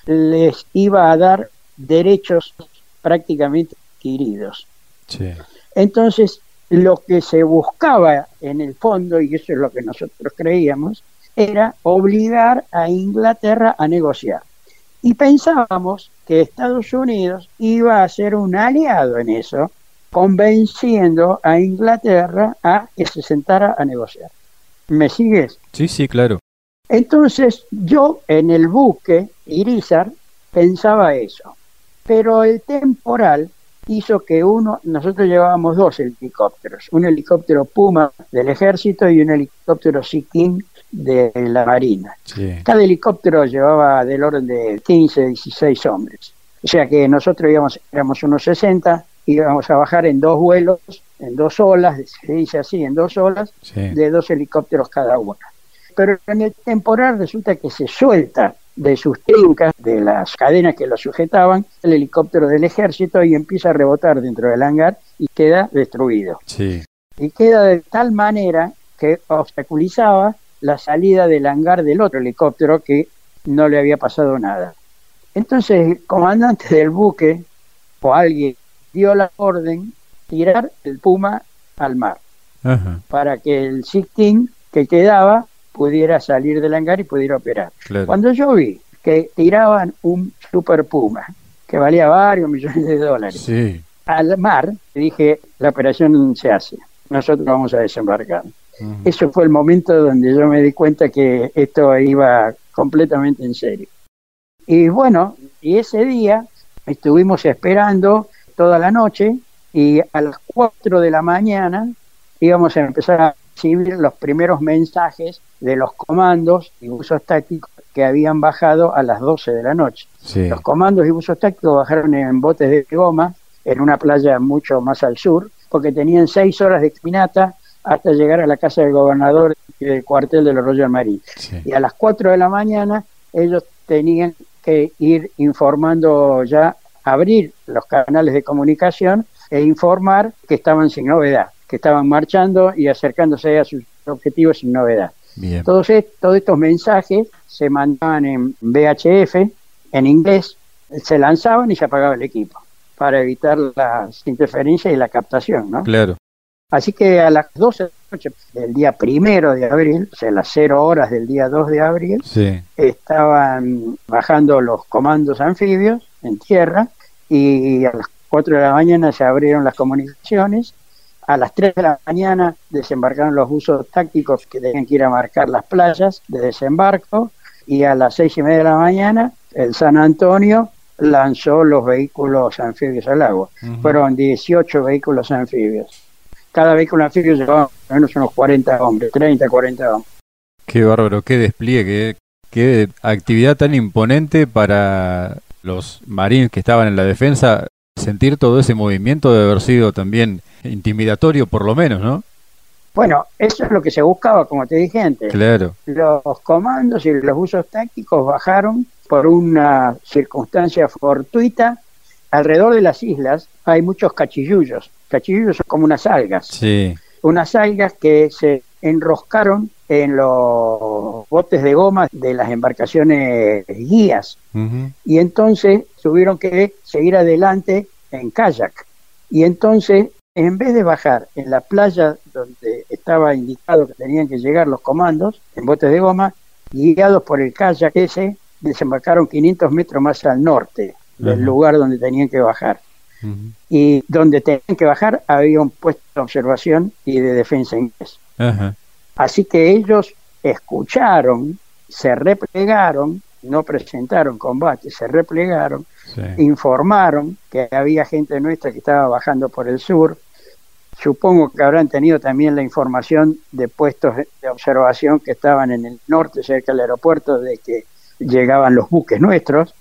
les iba a dar derechos prácticamente adquiridos. Entonces, lo que se buscaba en el fondo, y eso es lo que nosotros creíamos, era obligar a Inglaterra a negociar. Y pensábamos que Estados Unidos iba a ser un aliado en eso, convenciendo a Inglaterra a que se sentara a negociar. ¿Me sigues?
Sí, sí, claro.
Entonces yo en el buque Irizar pensaba eso, pero el temporal hizo que uno, nosotros llevábamos dos helicópteros, un helicóptero Puma del ejército y un helicóptero Sea de la Marina. Cada helicóptero llevaba del orden de 15, 16 hombres. O sea que nosotros íbamos, éramos unos 60, íbamos a bajar en dos vuelos, en dos olas, se dice así, en dos olas, de dos helicópteros cada uno. Pero en el temporal resulta que se suelta de sus trincas, de las cadenas que lo sujetaban, el helicóptero del ejército y empieza a rebotar dentro del hangar y queda destruido. Y queda de tal manera que obstaculizaba la salida del hangar del otro helicóptero que no le había pasado nada. Entonces el comandante del buque o alguien dio la orden tirar el Puma al mar para que el Sixteen que quedaba pudiera salir del hangar y pudiera operar. Cuando yo vi que tiraban un Super Puma que valía varios millones de dólares al mar, dije, la operación se hace, nosotros vamos a desembarcar. Eso fue el momento donde yo me di cuenta que esto iba completamente en serio. Y bueno, y ese día estuvimos esperando toda la noche y a las 4 de la mañana íbamos a empezar a recibir los primeros mensajes de los comandos y buzos tácticos que habían bajado a las 12 de la noche. Los comandos y buzos tácticos bajaron en botes de goma en una playa mucho más al sur, porque tenían seis horas de caminata hasta llegar a la casa del gobernador del cuartel de los Royal Marines. Y a las 4 de la mañana ellos tenían que ir informando ya, abrir los canales de comunicación e informar que estaban sin novedad, que estaban marchando y acercándose a sus objetivos sin novedad. Todos, todos estos mensajes se mandaban en VHF, en inglés, se lanzaban y se apagaba el equipo para evitar las interferencias y la captación, ¿no?
Claro.
Así que a las 12 de la noche del día primero de abril, o sea, las 0 horas del día 2 de abril, estaban bajando los comandos anfibios en tierra y a las 4 de la mañana se abrieron las comunicaciones. A las 3 de la mañana desembarcaron los buzos tácticos que tenían que ir a marcar las playas de desembarco y a las 6 y media de la mañana el San Antonio lanzó los vehículos anfibios al agua. Fueron 18 vehículos anfibios cada vehículo anfibio llevaba menos unos 40 hombres, 30, 40 hombres.
Qué bárbaro, qué despliegue, qué actividad tan imponente para los marines que estaban en la defensa. Sentir todo ese movimiento debe haber sido también intimidatorio, por lo menos, ¿no?
Bueno, eso es lo que se buscaba, como te dije antes.
Claro.
Los comandos y los usos tácticos bajaron por una circunstancia fortuita. Alrededor de las islas hay muchos cachillullos cachillullos son como unas algas.
Sí.
Unas algas que se enroscaron en los botes de goma de las embarcaciones guías. Y entonces tuvieron que seguir adelante en kayak. Y entonces, en vez de bajar en la playa donde estaba indicado que tenían que llegar los comandos, en botes de goma, guiados por el kayak ese, desembarcaron 500 metros más al norte del lugar donde tenían que bajar y donde tenían que bajar había un puesto de observación y de defensa inglés. Así que ellos escucharon, se replegaron, no presentaron combate, se replegaron, informaron que había gente nuestra que estaba bajando por el sur. Supongo que habrán tenido también la información de puestos de observación que estaban en el norte, cerca del aeropuerto, de que llegaban los buques nuestros.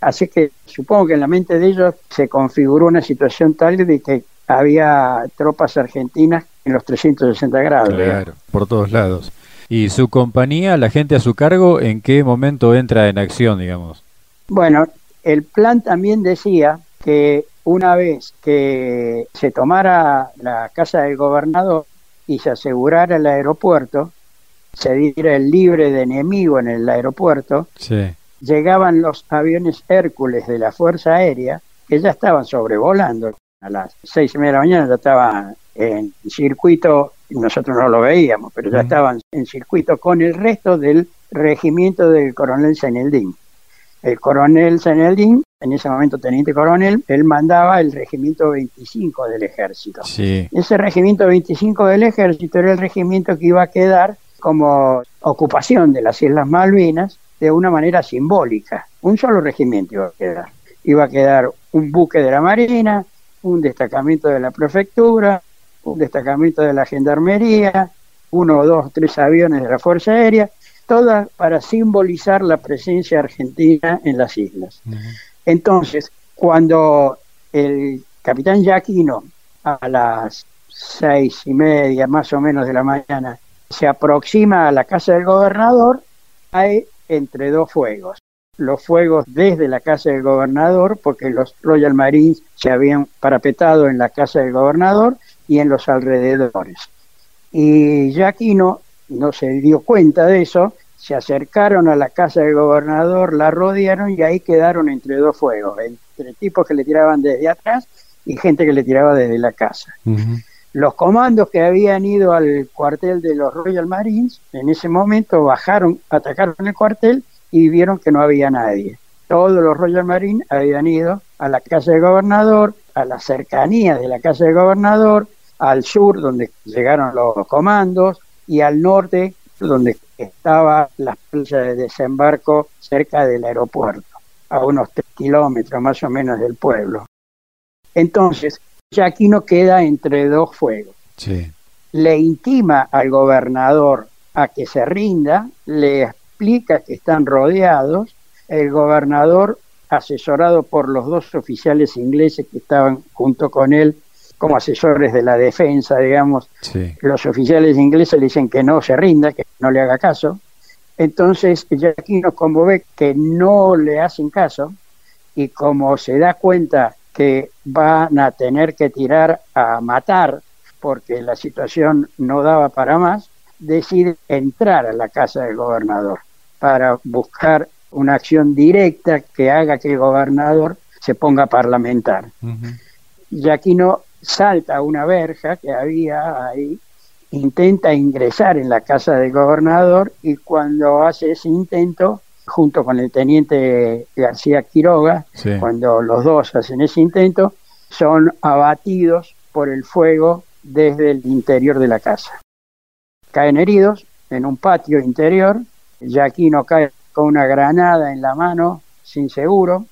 Así que supongo que en la mente de ellos se configuró una situación tal de que había tropas argentinas en los 360 grados.
Claro, por todos lados. ¿Y su compañía, la gente a su cargo, en qué momento entra en acción, digamos?
Bueno, el plan también decía que una vez que se tomara la casa del gobernador y se asegurara el aeropuerto, se diera el libre de enemigo en el aeropuerto, llegaban los aviones Hércules de la Fuerza Aérea, que ya estaban sobrevolando. A las seis y media de la mañana ya estaban en circuito, nosotros no lo veíamos, pero ya estaban en circuito con el resto del regimiento del coronel Seneldín. El coronel Seneldín, en ese momento teniente coronel, él mandaba el regimiento 25 del ejército. Ese regimiento 25 del ejército era el regimiento que iba a quedar como ocupación de las Islas Malvinas de una manera simbólica. Un solo regimiento iba a quedar. Iba a quedar un buque de la Marina, un destacamento de la prefectura, un destacamento de la Gendarmería, uno dos tres aviones de la Fuerza Aérea, todas para simbolizar la presencia argentina en las islas. Entonces, cuando el capitán Yaquino a las seis y media más o menos de la mañana se aproxima a la casa del gobernador, hay entre dos fuegos. Los fuegos desde la casa del gobernador, porque los Royal Marines se habían parapetado en la casa del gobernador y en los alrededores. Y Yaquino no se dio cuenta de eso, se acercaron a la casa del gobernador, la rodearon y ahí quedaron entre dos fuegos, entre tipos que le tiraban desde atrás y gente que le tiraba desde la casa. Los comandos que habían ido al cuartel de los Royal Marines en ese momento bajaron, atacaron el cuartel y vieron que no había nadie. Todos los Royal Marines habían ido a la casa del gobernador, a las cercanías de la casa del gobernador, al sur donde llegaron los comandos y al norte donde estaba la playa de desembarco cerca del aeropuerto, a unos tres kilómetros más o menos del pueblo. Entonces, ya aquí no queda entre dos fuegos. Le intima al gobernador a que se rinda, le explica que están rodeados, el gobernador, asesorado por los dos oficiales ingleses que estaban junto con él como asesores de la defensa, digamos, los oficiales ingleses le dicen que no se rinda, que no le haga caso. Entonces, nos como ve que no le hacen caso y como se da cuenta que van a tener que tirar a matar porque la situación no daba para más, decide entrar a la casa del gobernador para buscar una acción directa que haga que el gobernador se ponga a parlamentar. Y aquí no salta una verja que había ahí, intenta ingresar en la casa del gobernador y cuando hace ese intento, junto con el teniente García Quiroga, cuando los dos hacen ese intento, son abatidos por el fuego desde el interior de la casa. Caen heridos en un patio interior, no cae con una granada en la mano, sin seguro,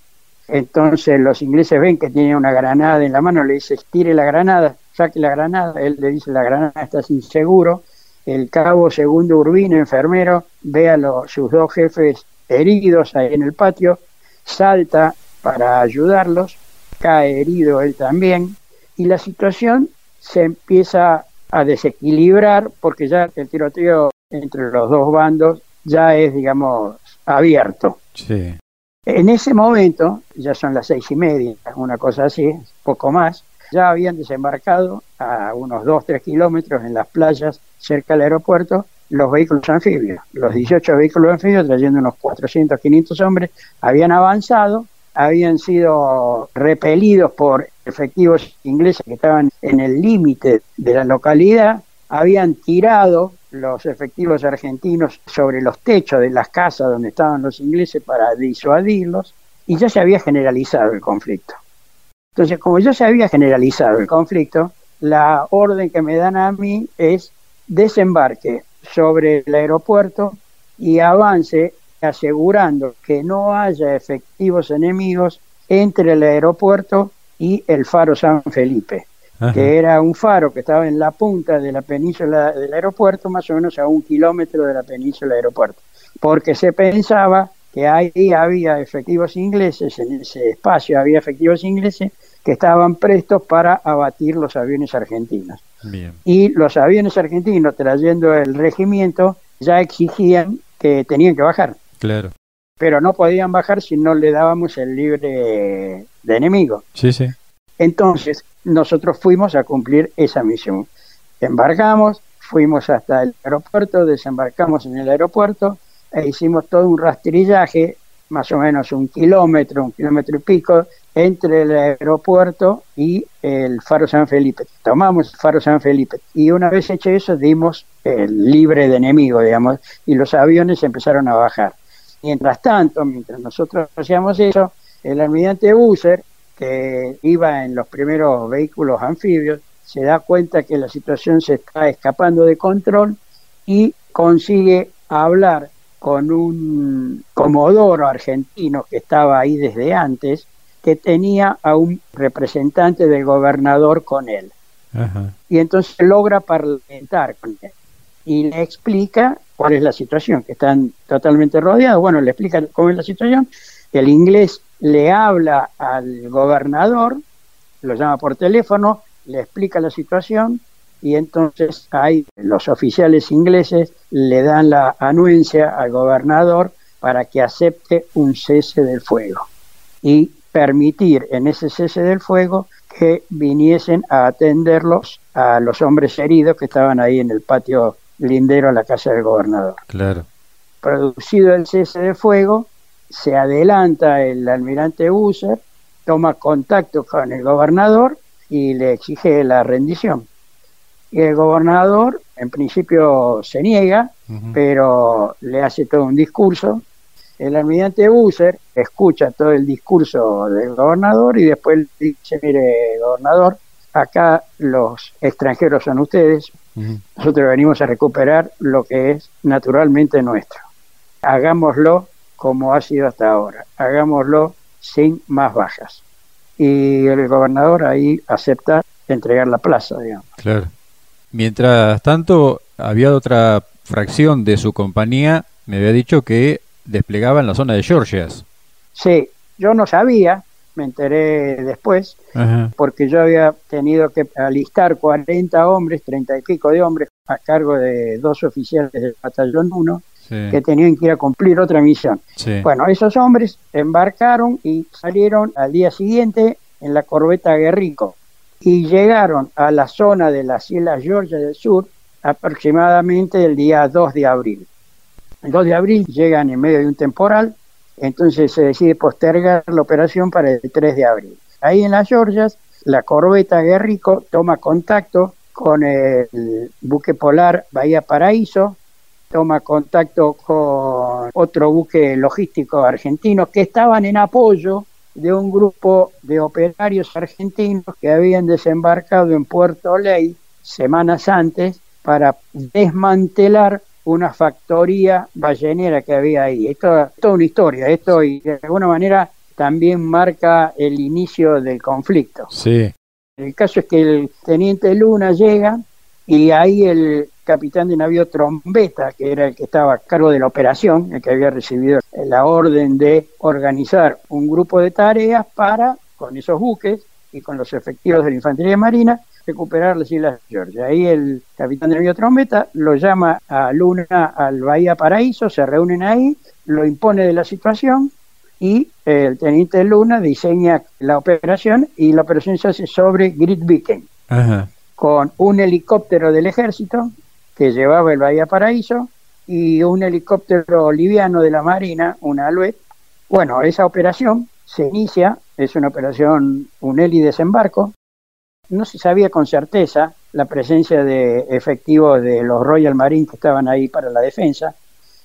entonces los ingleses ven que tiene una granada en la mano, le dice, tire la granada, saque la granada, él le dice, la granada está sin seguro, el cabo segundo Urbino, enfermero, ve a los, sus dos jefes heridos ahí en el patio, salta para ayudarlos, cae herido él también, y la situación se empieza a desequilibrar porque ya el tiroteo entre los dos bandos ya es, digamos, abierto. En ese momento, ya son las seis y media, una cosa así, poco más, ya habían desembarcado a unos dos, tres kilómetros en las playas cerca del aeropuerto los vehículos anfibios. Los 18 vehículos anfibios, trayendo unos 400, 500 hombres, habían avanzado, habían sido repelidos por efectivos ingleses que estaban en el límite de la localidad, habían tirado los efectivos argentinos sobre los techos de las casas donde estaban los ingleses para disuadirlos y ya se había generalizado el conflicto. Entonces, como ya se había generalizado el conflicto, la orden que me dan a mí es desembarque sobre el aeropuerto y avance asegurando que no haya efectivos enemigos entre el aeropuerto y el faro San Felipe, que era un faro que estaba en la punta de la península del aeropuerto, más o menos a un kilómetro de la península del aeropuerto, porque se pensaba que ahí había efectivos ingleses, en ese espacio había efectivos ingleses, que estaban prestos para abatir los aviones argentinos. Y los aviones argentinos, trayendo el regimiento, ya exigían que tenían que bajar.
Claro.
Pero no podían bajar si no le dábamos el libre de enemigo.
Sí, sí.
Entonces, nosotros fuimos a cumplir esa misión. Embarcamos, fuimos hasta el aeropuerto, desembarcamos en el aeropuerto e hicimos todo un rastrillaje, más o menos un kilómetro, un kilómetro y pico, entre el aeropuerto y el Faro San Felipe. Tomamos el Faro San Felipe y una vez hecho eso dimos el libre de enemigo, digamos, y los aviones empezaron a bajar. Mientras tanto, mientras nosotros hacíamos eso, el almirante Busser, que iba en los primeros vehículos anfibios, se da cuenta que la situación se está escapando de control y consigue hablar con un comodoro argentino que estaba ahí desde antes, que tenía a un representante del gobernador con él. Y entonces logra parlamentar con él y le explica cuál es la situación, que están totalmente rodeados. Bueno, le explica cómo es la situación. El inglés le habla al gobernador, lo llama por teléfono, le explica la situación y entonces ahí los oficiales ingleses le dan la anuencia al gobernador para que acepte un cese del fuego y permitir en ese cese del fuego que viniesen a atenderlos a los hombres heridos que estaban ahí en el patio lindero a la casa del gobernador.
Claro.
Producido el cese de fuego, se adelanta el almirante User, toma contacto con el gobernador y le exige la rendición. Y el gobernador, en principio, se niega, pero le hace todo un discurso. El almirante Busser escucha todo el discurso del gobernador y después dice, mire, gobernador, acá los extranjeros son ustedes, nosotros venimos a recuperar lo que es naturalmente nuestro. Hagámoslo como ha sido hasta ahora, hagámoslo sin más bajas. Y el gobernador ahí acepta entregar la plaza, digamos.
Claro. Mientras tanto, había otra fracción de su compañía, me había dicho que desplegaba en la zona de Georgias.
Sí, yo no sabía, me enteré después, porque yo había tenido que alistar 40 hombres, 30 y pico de hombres, a cargo de dos oficiales del batallón 1, que tenían que ir a cumplir otra misión. Bueno, esos hombres embarcaron y salieron al día siguiente en la corbeta Guerrico y llegaron a la zona de las Islas Georgia del Sur aproximadamente el día 2 de abril. El 2 de abril llegan en medio de un temporal, entonces se decide postergar la operación para el 3 de abril. Ahí en las Georgias, la corbeta Guerrico toma contacto con el buque polar Bahía Paraíso, toma contacto con otro buque logístico argentino que estaban en apoyo de un grupo de operarios argentinos que habían desembarcado en Puerto Ley semanas antes para desmantelar una factoría ballenera que había ahí. Esto es toda una historia, esto y de alguna manera también marca el inicio del conflicto.
Sí.
El caso es que el teniente Luna llega y ahí el capitán de navío Trombeta, que era el que estaba a cargo de la operación, el que había recibido la orden de organizar un grupo de tareas para, con esos buques y con los efectivos de la Infantería Marina, recuperar las Islas Georgia. Ahí el capitán de navío Trombeta lo llama a Luna al Bahía Paraíso, se reúnen ahí, lo impone de la situación y el teniente Luna diseña la operación y la operación se hace sobre Great Beacon. con un helicóptero del ejército que llevaba el Bahía Paraíso y un helicóptero liviano de la Marina, un Alouette. Bueno, esa operación se inicia, es una operación, un heli desembarco. No se sabía con certeza la presencia de efectivos de los Royal Marines que estaban ahí para la defensa.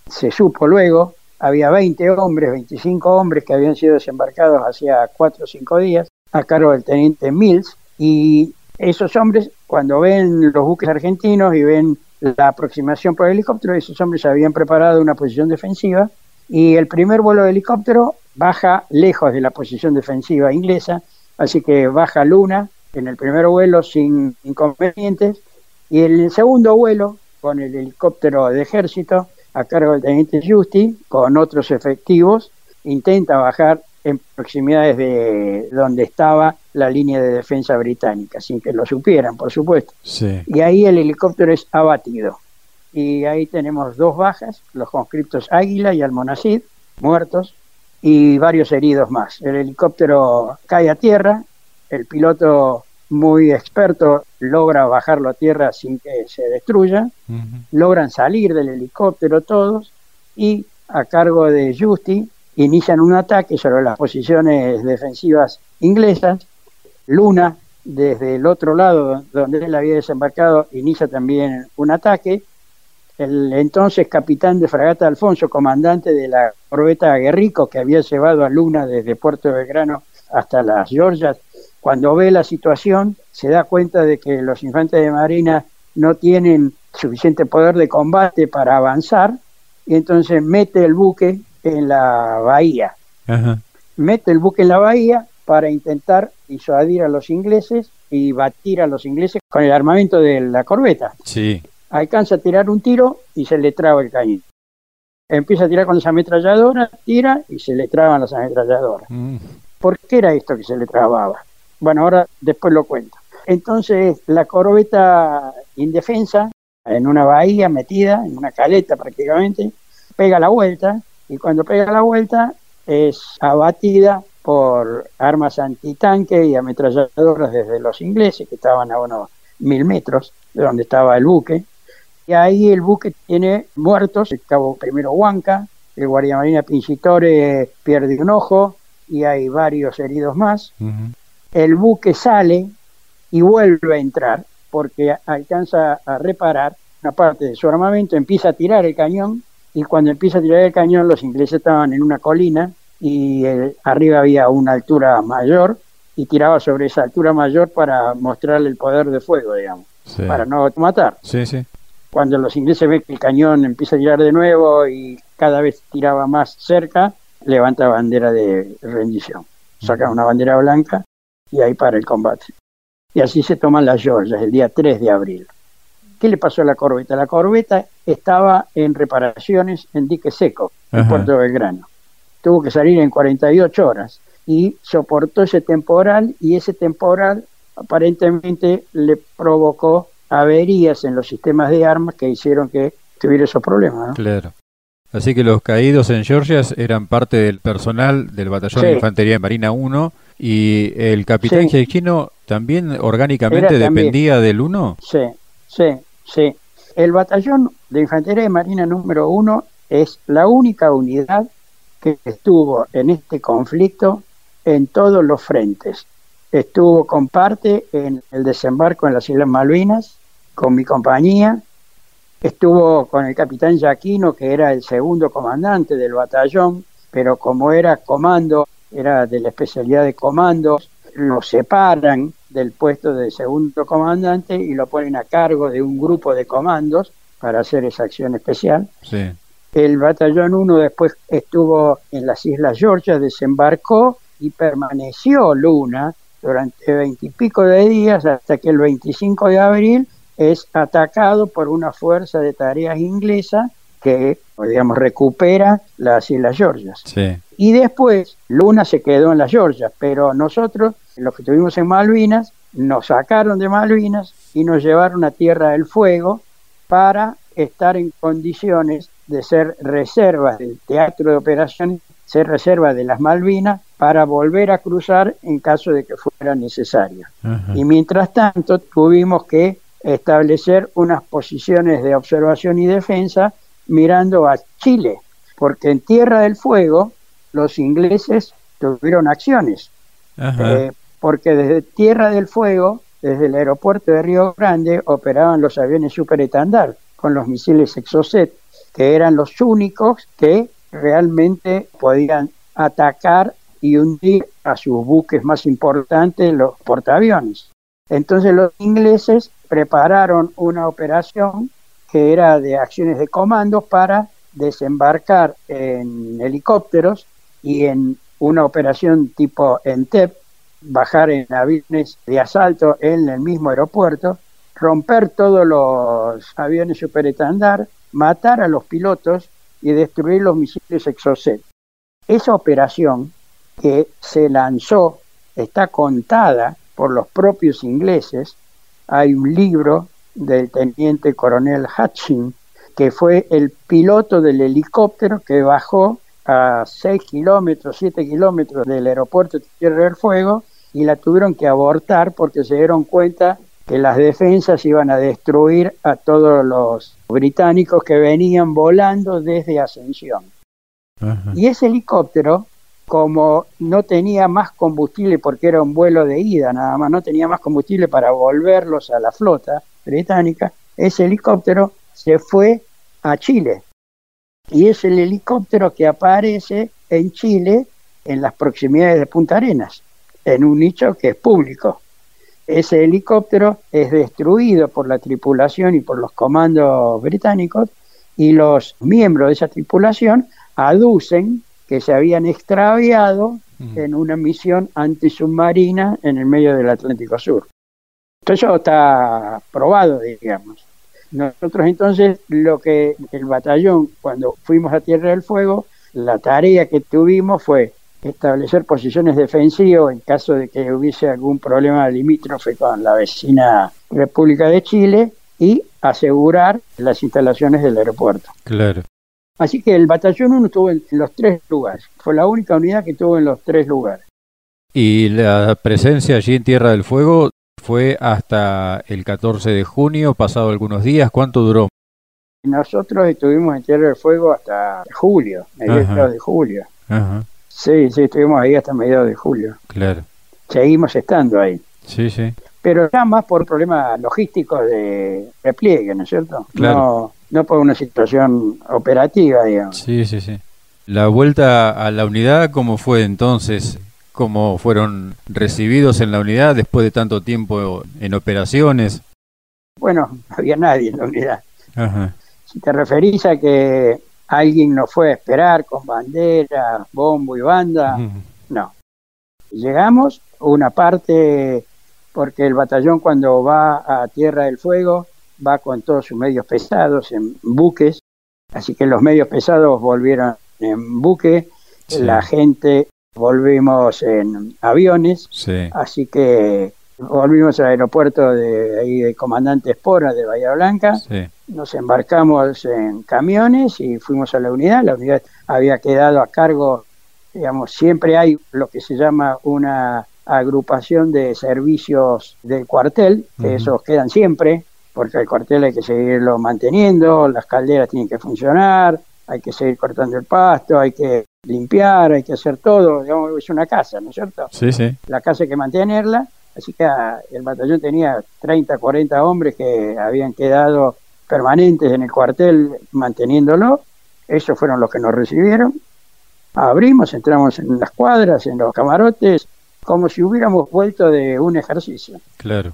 Se supo luego, había 20 hombres, 25 hombres que habían sido desembarcados hacía 4 o 5 días a cargo del teniente Mills y esos hombres cuando ven los buques argentinos y ven la aproximación por helicóptero, esos hombres habían preparado una posición defensiva y el primer vuelo de helicóptero baja lejos de la posición defensiva inglesa, así que baja Luna en el primer vuelo sin inconvenientes y en el segundo vuelo con el helicóptero de ejército a cargo del teniente Justi con otros efectivos intenta bajar en proximidades de donde estaba la línea de defensa británica, sin que lo supieran, por supuesto. Y ahí el helicóptero es abatido. Y ahí tenemos dos bajas, los conscriptos Águila y Almonacid, muertos, y varios heridos más. El helicóptero cae a tierra, el piloto muy experto logra bajarlo a tierra sin que se destruya, logran salir del helicóptero todos y a cargo de Justi inician un ataque sobre las posiciones defensivas inglesas. Luna, desde el otro lado donde él había desembarcado, inicia también un ataque. El entonces capitán de fragata Alfonso, comandante de la corbeta Guerrico, que había llevado a Luna desde Puerto Belgrano hasta las Georgias, cuando ve la situación se da cuenta de que los infantes de marina no tienen suficiente poder de combate para avanzar y entonces mete el buque en la bahía. Mete el buque en la bahía para intentar disuadir a los ingleses y batir a los ingleses con el armamento de la corbeta.
Sí.
Alcanza a tirar un tiro y se le traba el cañón. Empieza a tirar con las ametralladoras, tira y se le traban las ametralladoras. Mm. ¿Por qué era esto que se le trababa? Bueno, ahora después lo cuento. Entonces, la corbeta indefensa, en una bahía metida, en una caleta prácticamente, pega la vuelta y cuando pega la vuelta es abatida por armas antitanque y ametralladoras desde los ingleses que estaban a unos mil metros de donde estaba el buque. Y ahí el buque tiene muertos, el cabo primero Huanca, el guardiamarina Pincitore pierde un ojo y hay varios heridos más. El buque sale y vuelve a entrar porque alcanza a reparar una parte de su armamento, empieza a tirar el cañón y cuando empieza a tirar el cañón los ingleses estaban en una colina y eh, arriba había una altura mayor y tiraba sobre esa altura mayor para mostrarle el poder de fuego, digamos, para no matar.
Sí, sí.
Cuando los ingleses ven que el cañón empieza a tirar de nuevo y cada vez tiraba más cerca, levanta bandera de rendición. Saca una bandera blanca y ahí para el combate. Y así se toman las Georgias el día 3 de abril. ¿Qué le pasó a la corbeta? La corbeta estaba en reparaciones en dique seco, en Puerto Belgrano. Tuvo que salir en 48 horas y soportó ese temporal y ese temporal aparentemente le provocó averías en los sistemas de armas que hicieron que tuviera esos problemas.
Claro. Así que los caídos en Georgia eran parte del personal del Batallón de Infantería de Marina 1 y el capitán sí. también orgánicamente dependía del 1.
Sí, sí, sí. El batallón de infantería de marina número uno es la única unidad que estuvo en este conflicto en todos los frentes. Estuvo con parte en el desembarco en las Islas Malvinas, con mi compañía, estuvo con el capitán Yaquino, que era el segundo comandante del batallón, pero como era comando, era de la especialidad de comandos, lo separan del puesto de segundo comandante y lo ponen a cargo de un grupo de comandos para hacer esa acción especial. El batallón 1 después estuvo en las Islas Georgia, desembarcó y permaneció Luna durante veintipico de días hasta que el 25 de abril es atacado por una fuerza de tareas inglesa que, digamos, recupera las Islas Georgias. Y después Luna se quedó en las Georgias, pero nosotros, los que estuvimos en Malvinas, nos sacaron de Malvinas y nos llevaron a Tierra del Fuego para estar en condiciones de ser reservas del teatro de operaciones, ser reserva de las Malvinas para volver a cruzar en caso de que fuera necesario. Y mientras tanto tuvimos que establecer unas posiciones de observación y defensa mirando a Chile, porque en Tierra del Fuego los ingleses tuvieron acciones. Eh, porque desde Tierra del Fuego, desde el aeropuerto de Río Grande, operaban los aviones Super Etandar con los misiles Exocet, que eran los únicos que realmente podían atacar y hundir a sus buques más importantes, los portaaviones. Entonces los ingleses prepararon una operación que era de acciones de comando para desembarcar en helicópteros y en una operación tipo ENTEP bajar en aviones de asalto en el mismo aeropuerto, romper todos los aviones superestandar, matar a los pilotos y destruir los misiles Exocet. Esa operación que se lanzó, está contada por los propios ingleses. Hay un libro del teniente coronel Hutchin, que fue el piloto del helicóptero que bajó a 6 kilómetros, 7 kilómetros del aeropuerto de Tierra del Fuego y la tuvieron que abortar porque se dieron cuenta que las defensas iban a destruir a todos los británicos que venían volando desde Ascensión. Y ese helicóptero, como no tenía más combustible porque era un vuelo de ida nada más, no tenía más combustible para volverlos a la flota británica, ese helicóptero se fue a Chile. Y es el helicóptero que aparece en Chile en las proximidades de Punta Arenas, en un nicho que es público. Ese helicóptero es destruido por la tripulación y por los comandos británicos y los miembros de esa tripulación aducen que se habían extraviado en una misión antisubmarina en el medio del Atlántico Sur. Eso está probado, digamos. Nosotros entonces, lo que el batallón, cuando fuimos a Tierra del Fuego, la tarea que tuvimos fue establecer posiciones defensivas en caso de que hubiese algún problema limítrofe con la vecina República de Chile y asegurar las instalaciones del aeropuerto.
Claro.
Así que el batallón 1 estuvo en los tres lugares. Fue la única unidad que estuvo en los tres lugares.
¿Y la presencia allí en Tierra del Fuego fue hasta el 14 de junio, pasado algunos días? ¿Cuánto duró?
Nosotros estuvimos en Tierra del Fuego hasta julio, mediados de julio. Ajá. Sí, sí, estuvimos ahí hasta mediados de julio.
Claro.
Seguimos estando ahí.
Sí, sí.
Pero ya más por problemas logísticos de repliegue, ¿no es cierto?
Claro.
No, no por una situación operativa, digamos.
Sí, sí, sí. La vuelta a la unidad, ¿cómo fue entonces? ¿Cómo fueron recibidos en la unidad después de tanto tiempo en operaciones?
Bueno, no había nadie en la unidad. Ajá. Si te referís a que alguien nos fue a esperar con bandera, bombo y banda. No. Llegamos, una parte, porque el batallón cuando va a Tierra del Fuego va con todos sus medios pesados en buques, así que los medios pesados volvieron en buque, la gente volvimos en aviones, así que volvimos al aeropuerto de ahí de Comandante Espora de Bahía Blanca, nos embarcamos en camiones y fuimos a la unidad, la unidad había quedado a cargo, digamos, siempre hay lo que se llama una agrupación de servicios del cuartel, que esos quedan siempre, porque el cuartel hay que seguirlo manteniendo, las calderas tienen que funcionar, hay que seguir cortando el pasto, hay que limpiar, hay que hacer todo, digamos, es una casa, ¿no es cierto?
Sí, sí.
La casa hay que mantenerla Así que ah, el batallón tenía 30, 40 hombres que habían quedado permanentes en el cuartel manteniéndolo. Esos fueron los que nos recibieron. Abrimos, entramos en las cuadras, en los camarotes, como si hubiéramos vuelto de un ejercicio.
Claro.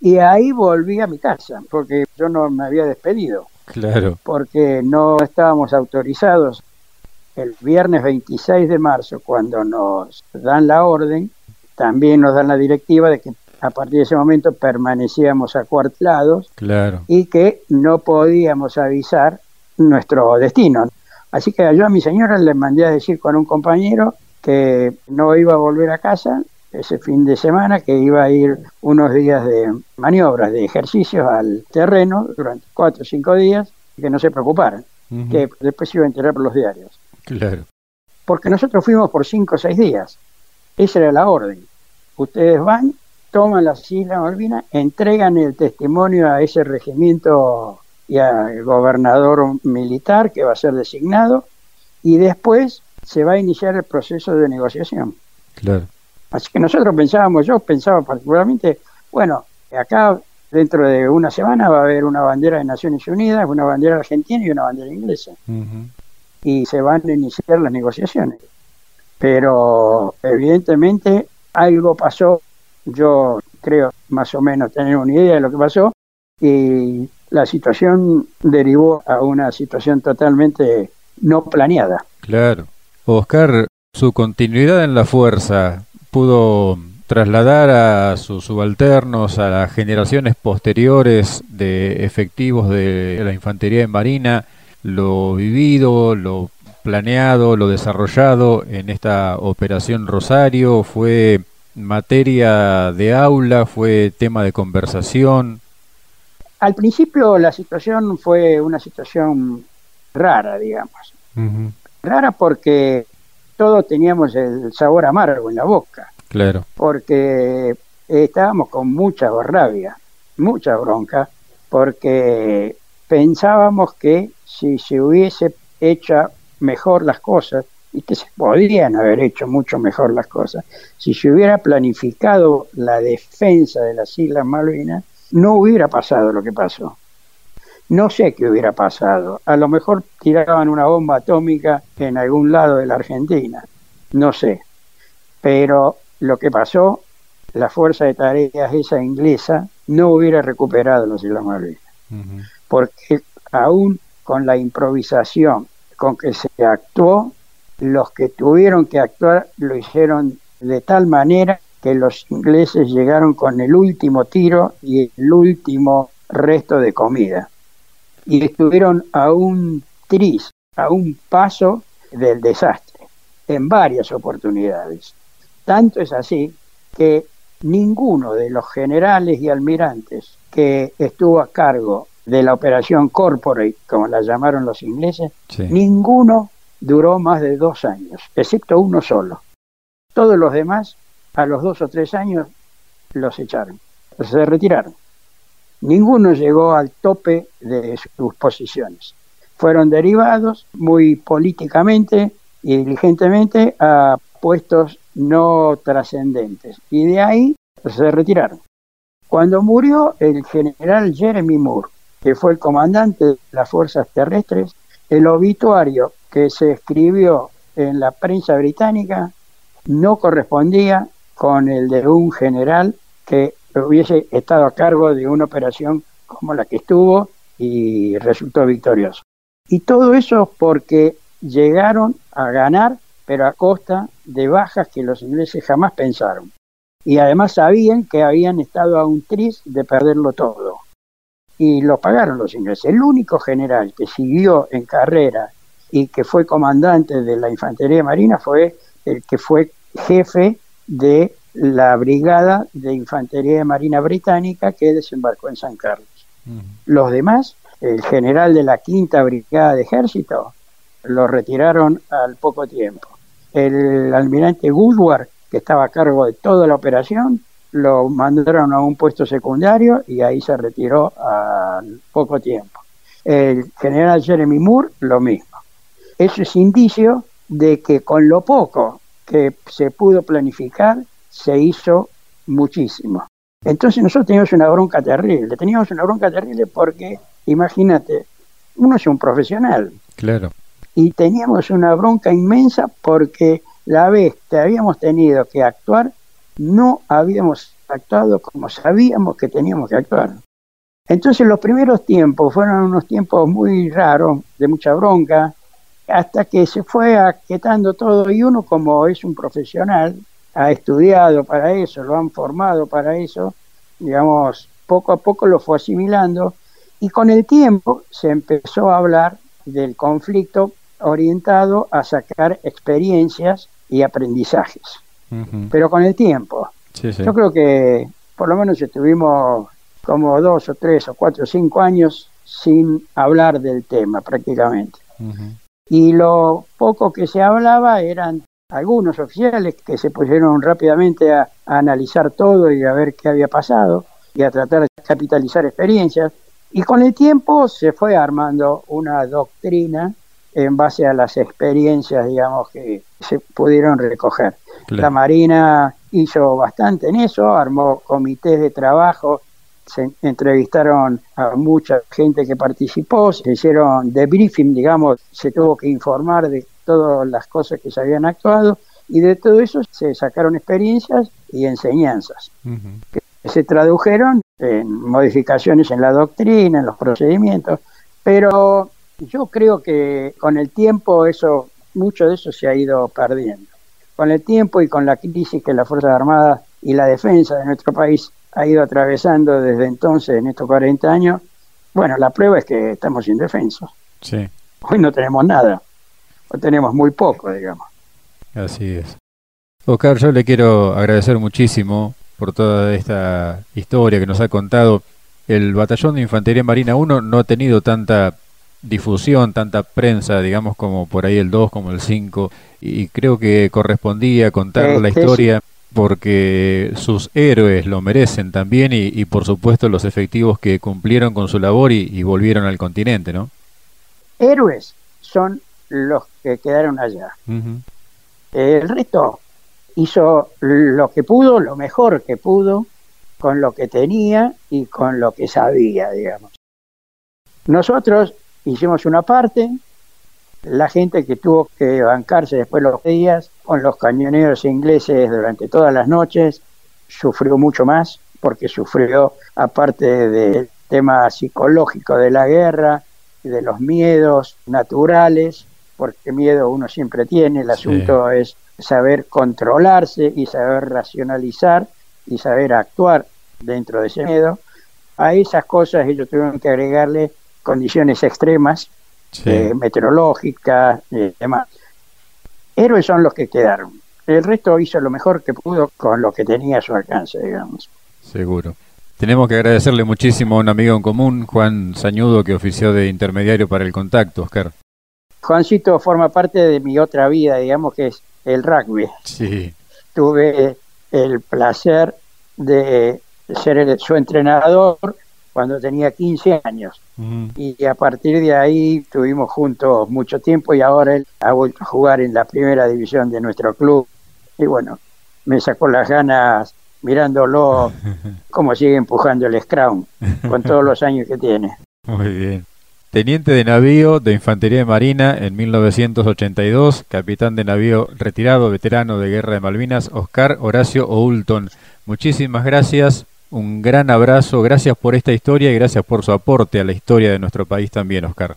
Y ahí volví a mi casa, porque yo no me había despedido.
Claro.
Porque no estábamos autorizados el viernes 26 de marzo, cuando nos dan la orden, también nos dan la directiva de que a partir de ese momento permanecíamos acuartelados
claro.
y que no podíamos avisar nuestro destino. Así que yo a mi señora le mandé a decir con un compañero que no iba a volver a casa ese fin de semana, que iba a ir unos días de maniobras, de ejercicios al terreno durante cuatro o cinco días, y que no se preocuparan, que después se iba a enterar por los diarios.
Claro.
Porque nosotros fuimos por cinco o seis días. Esa era la orden. Ustedes van, toman las Islas Malvinas, entregan el testimonio a ese regimiento y al gobernador militar que va a ser designado y después se va a iniciar el proceso de negociación.
Claro.
Así que nosotros pensábamos, yo pensaba particularmente, bueno, acá dentro de una semana va a haber una bandera de Naciones Unidas, una bandera argentina y una bandera inglesa. Y se van a iniciar las negociaciones pero evidentemente algo pasó, yo creo más o menos tener una idea de lo que pasó y la situación derivó a una situación totalmente no planeada.
Claro. Oscar, su continuidad en la fuerza pudo trasladar a sus subalternos, a las generaciones posteriores de efectivos de la infantería de marina, lo vivido, lo planeado, lo desarrollado en esta operación Rosario? ¿Fue materia de aula? ¿Fue tema de conversación?
Al principio la situación fue una situación rara, digamos. Rara porque todos teníamos el sabor amargo en la boca.
Claro.
Porque estábamos con mucha rabia, mucha bronca, porque pensábamos que si se hubiese hecho mejor las cosas, y que se podrían haber hecho mucho mejor las cosas, si se hubiera planificado la defensa de las Islas Malvinas, no hubiera pasado lo que pasó. No sé qué hubiera pasado. A lo mejor tiraban una bomba atómica en algún lado de la Argentina. No sé. Pero lo que pasó, la fuerza de tareas esa inglesa no hubiera recuperado las Islas Malvinas. Porque aún con la improvisación con que se actuó, los que tuvieron que actuar lo hicieron de tal manera que los ingleses llegaron con el último tiro y el último resto de comida. Y estuvieron a un tris, a un paso del desastre, en varias oportunidades. Tanto es así que ninguno de los generales y almirantes que estuvo a cargo de la operación Corporate, como la llamaron los ingleses, ninguno duró más de dos años, excepto uno solo. Todos los demás, a los dos o tres años, los echaron, se retiraron. Ninguno llegó al tope de sus posiciones. Fueron derivados muy políticamente y diligentemente a puestos no trascendentes. Y de ahí se retiraron. Cuando murió el general Jeremy Moore, que fue el comandante de las fuerzas terrestres, el obituario que se escribió en la prensa británica no correspondía con el de un general que hubiese estado a cargo de una operación como la que estuvo y resultó victorioso. Y todo eso porque llegaron a ganar, pero a costa de bajas que los ingleses jamás pensaron. Y además sabían que habían estado a un tris de perderlo todo y lo pagaron los ingleses. El único general que siguió en carrera y que fue comandante de la Infantería Marina fue el que fue jefe de la Brigada de Infantería Marina Británica que desembarcó en San Carlos. Los demás, el general de la Quinta Brigada de Ejército, lo retiraron al poco tiempo. El almirante Woodward, que estaba a cargo de toda la operación, lo mandaron a un puesto secundario y ahí se retiró al poco tiempo. El general Jeremy Moore, lo mismo. Eso es indicio de que con lo poco que se pudo planificar, se hizo muchísimo. Entonces nosotros teníamos una bronca terrible, teníamos una bronca terrible porque, imagínate, uno es un profesional.
Claro.
Y teníamos una bronca inmensa porque la vez que habíamos tenido que actuar no habíamos actuado como sabíamos que teníamos que actuar. Entonces los primeros tiempos fueron unos tiempos muy raros, de mucha bronca, hasta que se fue aquietando todo y uno como es un profesional, ha estudiado para eso, lo han formado para eso, digamos, poco a poco lo fue asimilando y con el tiempo se empezó a hablar del conflicto orientado a sacar experiencias y aprendizajes pero con el tiempo. Yo creo que por lo menos estuvimos como dos o tres o cuatro o cinco años sin hablar del tema prácticamente. Y lo poco que se hablaba eran algunos oficiales que se pusieron rápidamente a, a, analizar todo y a ver qué había pasado y a tratar de capitalizar experiencias. Y con el tiempo se fue armando una doctrina en base a las experiencias, digamos, que se pudieron recoger. La Marina hizo bastante en eso, armó comités de trabajo, se entrevistaron a mucha gente que participó, se hicieron debriefing, digamos, se tuvo que informar de todas las cosas que se habían actuado y de todo eso se sacaron experiencias y enseñanzas que se tradujeron en modificaciones en la doctrina, en los procedimientos, pero yo creo que con el tiempo eso mucho de eso se ha ido perdiendo con el tiempo y con la crisis que la Fuerza Armada y la defensa de nuestro país ha ido atravesando desde entonces, en estos 40 años, bueno, la prueba es que estamos indefensos.
Sí.
Hoy no tenemos nada. tenemos muy poco, digamos.
Así es. Oscar, yo le quiero agradecer muchísimo por toda esta historia que nos ha contado. El Batallón de Infantería Marina 1 no ha tenido tanta difusión, tanta prensa, digamos, como por ahí el 2, como el 5, y creo que correspondía contar la historia porque sus héroes lo merecen también y, por supuesto los efectivos que cumplieron con su labor y, volvieron al continente, ¿no?
Héroes son los que quedaron allá. El resto hizo lo que pudo, lo mejor que pudo, con lo que tenía y con lo que sabía, digamos. Nosotros hicimos una parte, la gente que tuvo que bancarse después los días con los cañoneros ingleses durante todas las noches sufrió mucho más porque sufrió aparte del tema psicológico de la guerra y de los miedos naturales porque miedo uno siempre tiene el asunto es saber controlarse y saber racionalizar y saber actuar dentro de ese miedo. A esas cosas ellos tuvieron que agregarle condiciones extremas eh, meteorológicas y demás. Héroes son los que quedaron. El resto hizo lo mejor que pudo con lo que tenía a su alcance, digamos.
Seguro. Tenemos que agradecerle muchísimo a un amigo en común, Juan Sañudo, que ofició de intermediario para el contacto, Oscar.
Juancito forma parte de mi otra vida, digamos que es el rugby.
Sí.
Tuve el placer de ser su entrenador cuando tenía 15 años. Y a partir de ahí estuvimos juntos mucho tiempo y ahora él ha vuelto a jugar en la primera división de nuestro club. Y bueno, me sacó las ganas mirándolo *laughs* cómo sigue empujando el Scrum con todos los años que tiene.
Muy bien. Teniente de navío de Infantería de Marina en 1982, capitán de navío retirado, veterano de Guerra de Malvinas, Oscar Horacio Oulton. Muchísimas gracias un gran abrazo, gracias por esta historia y gracias por su aporte a la historia de nuestro país también, Oscar.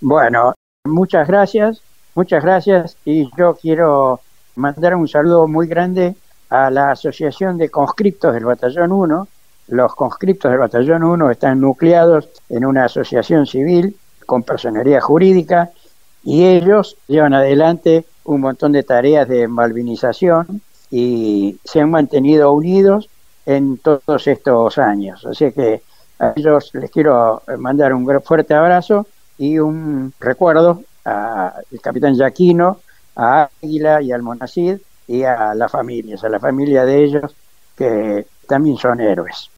Bueno, muchas gracias, muchas gracias y yo quiero mandar un saludo muy grande a la Asociación de Conscriptos del Batallón 1. Los conscriptos del Batallón 1 están nucleados en una asociación civil con personería jurídica y ellos llevan adelante un montón de tareas de malvinización y se han mantenido unidos en todos estos años. Así que a ellos les quiero mandar un fuerte abrazo y un recuerdo al capitán Yaquino, a Águila y al Monacid y a las familias, a la familia de ellos que también son héroes.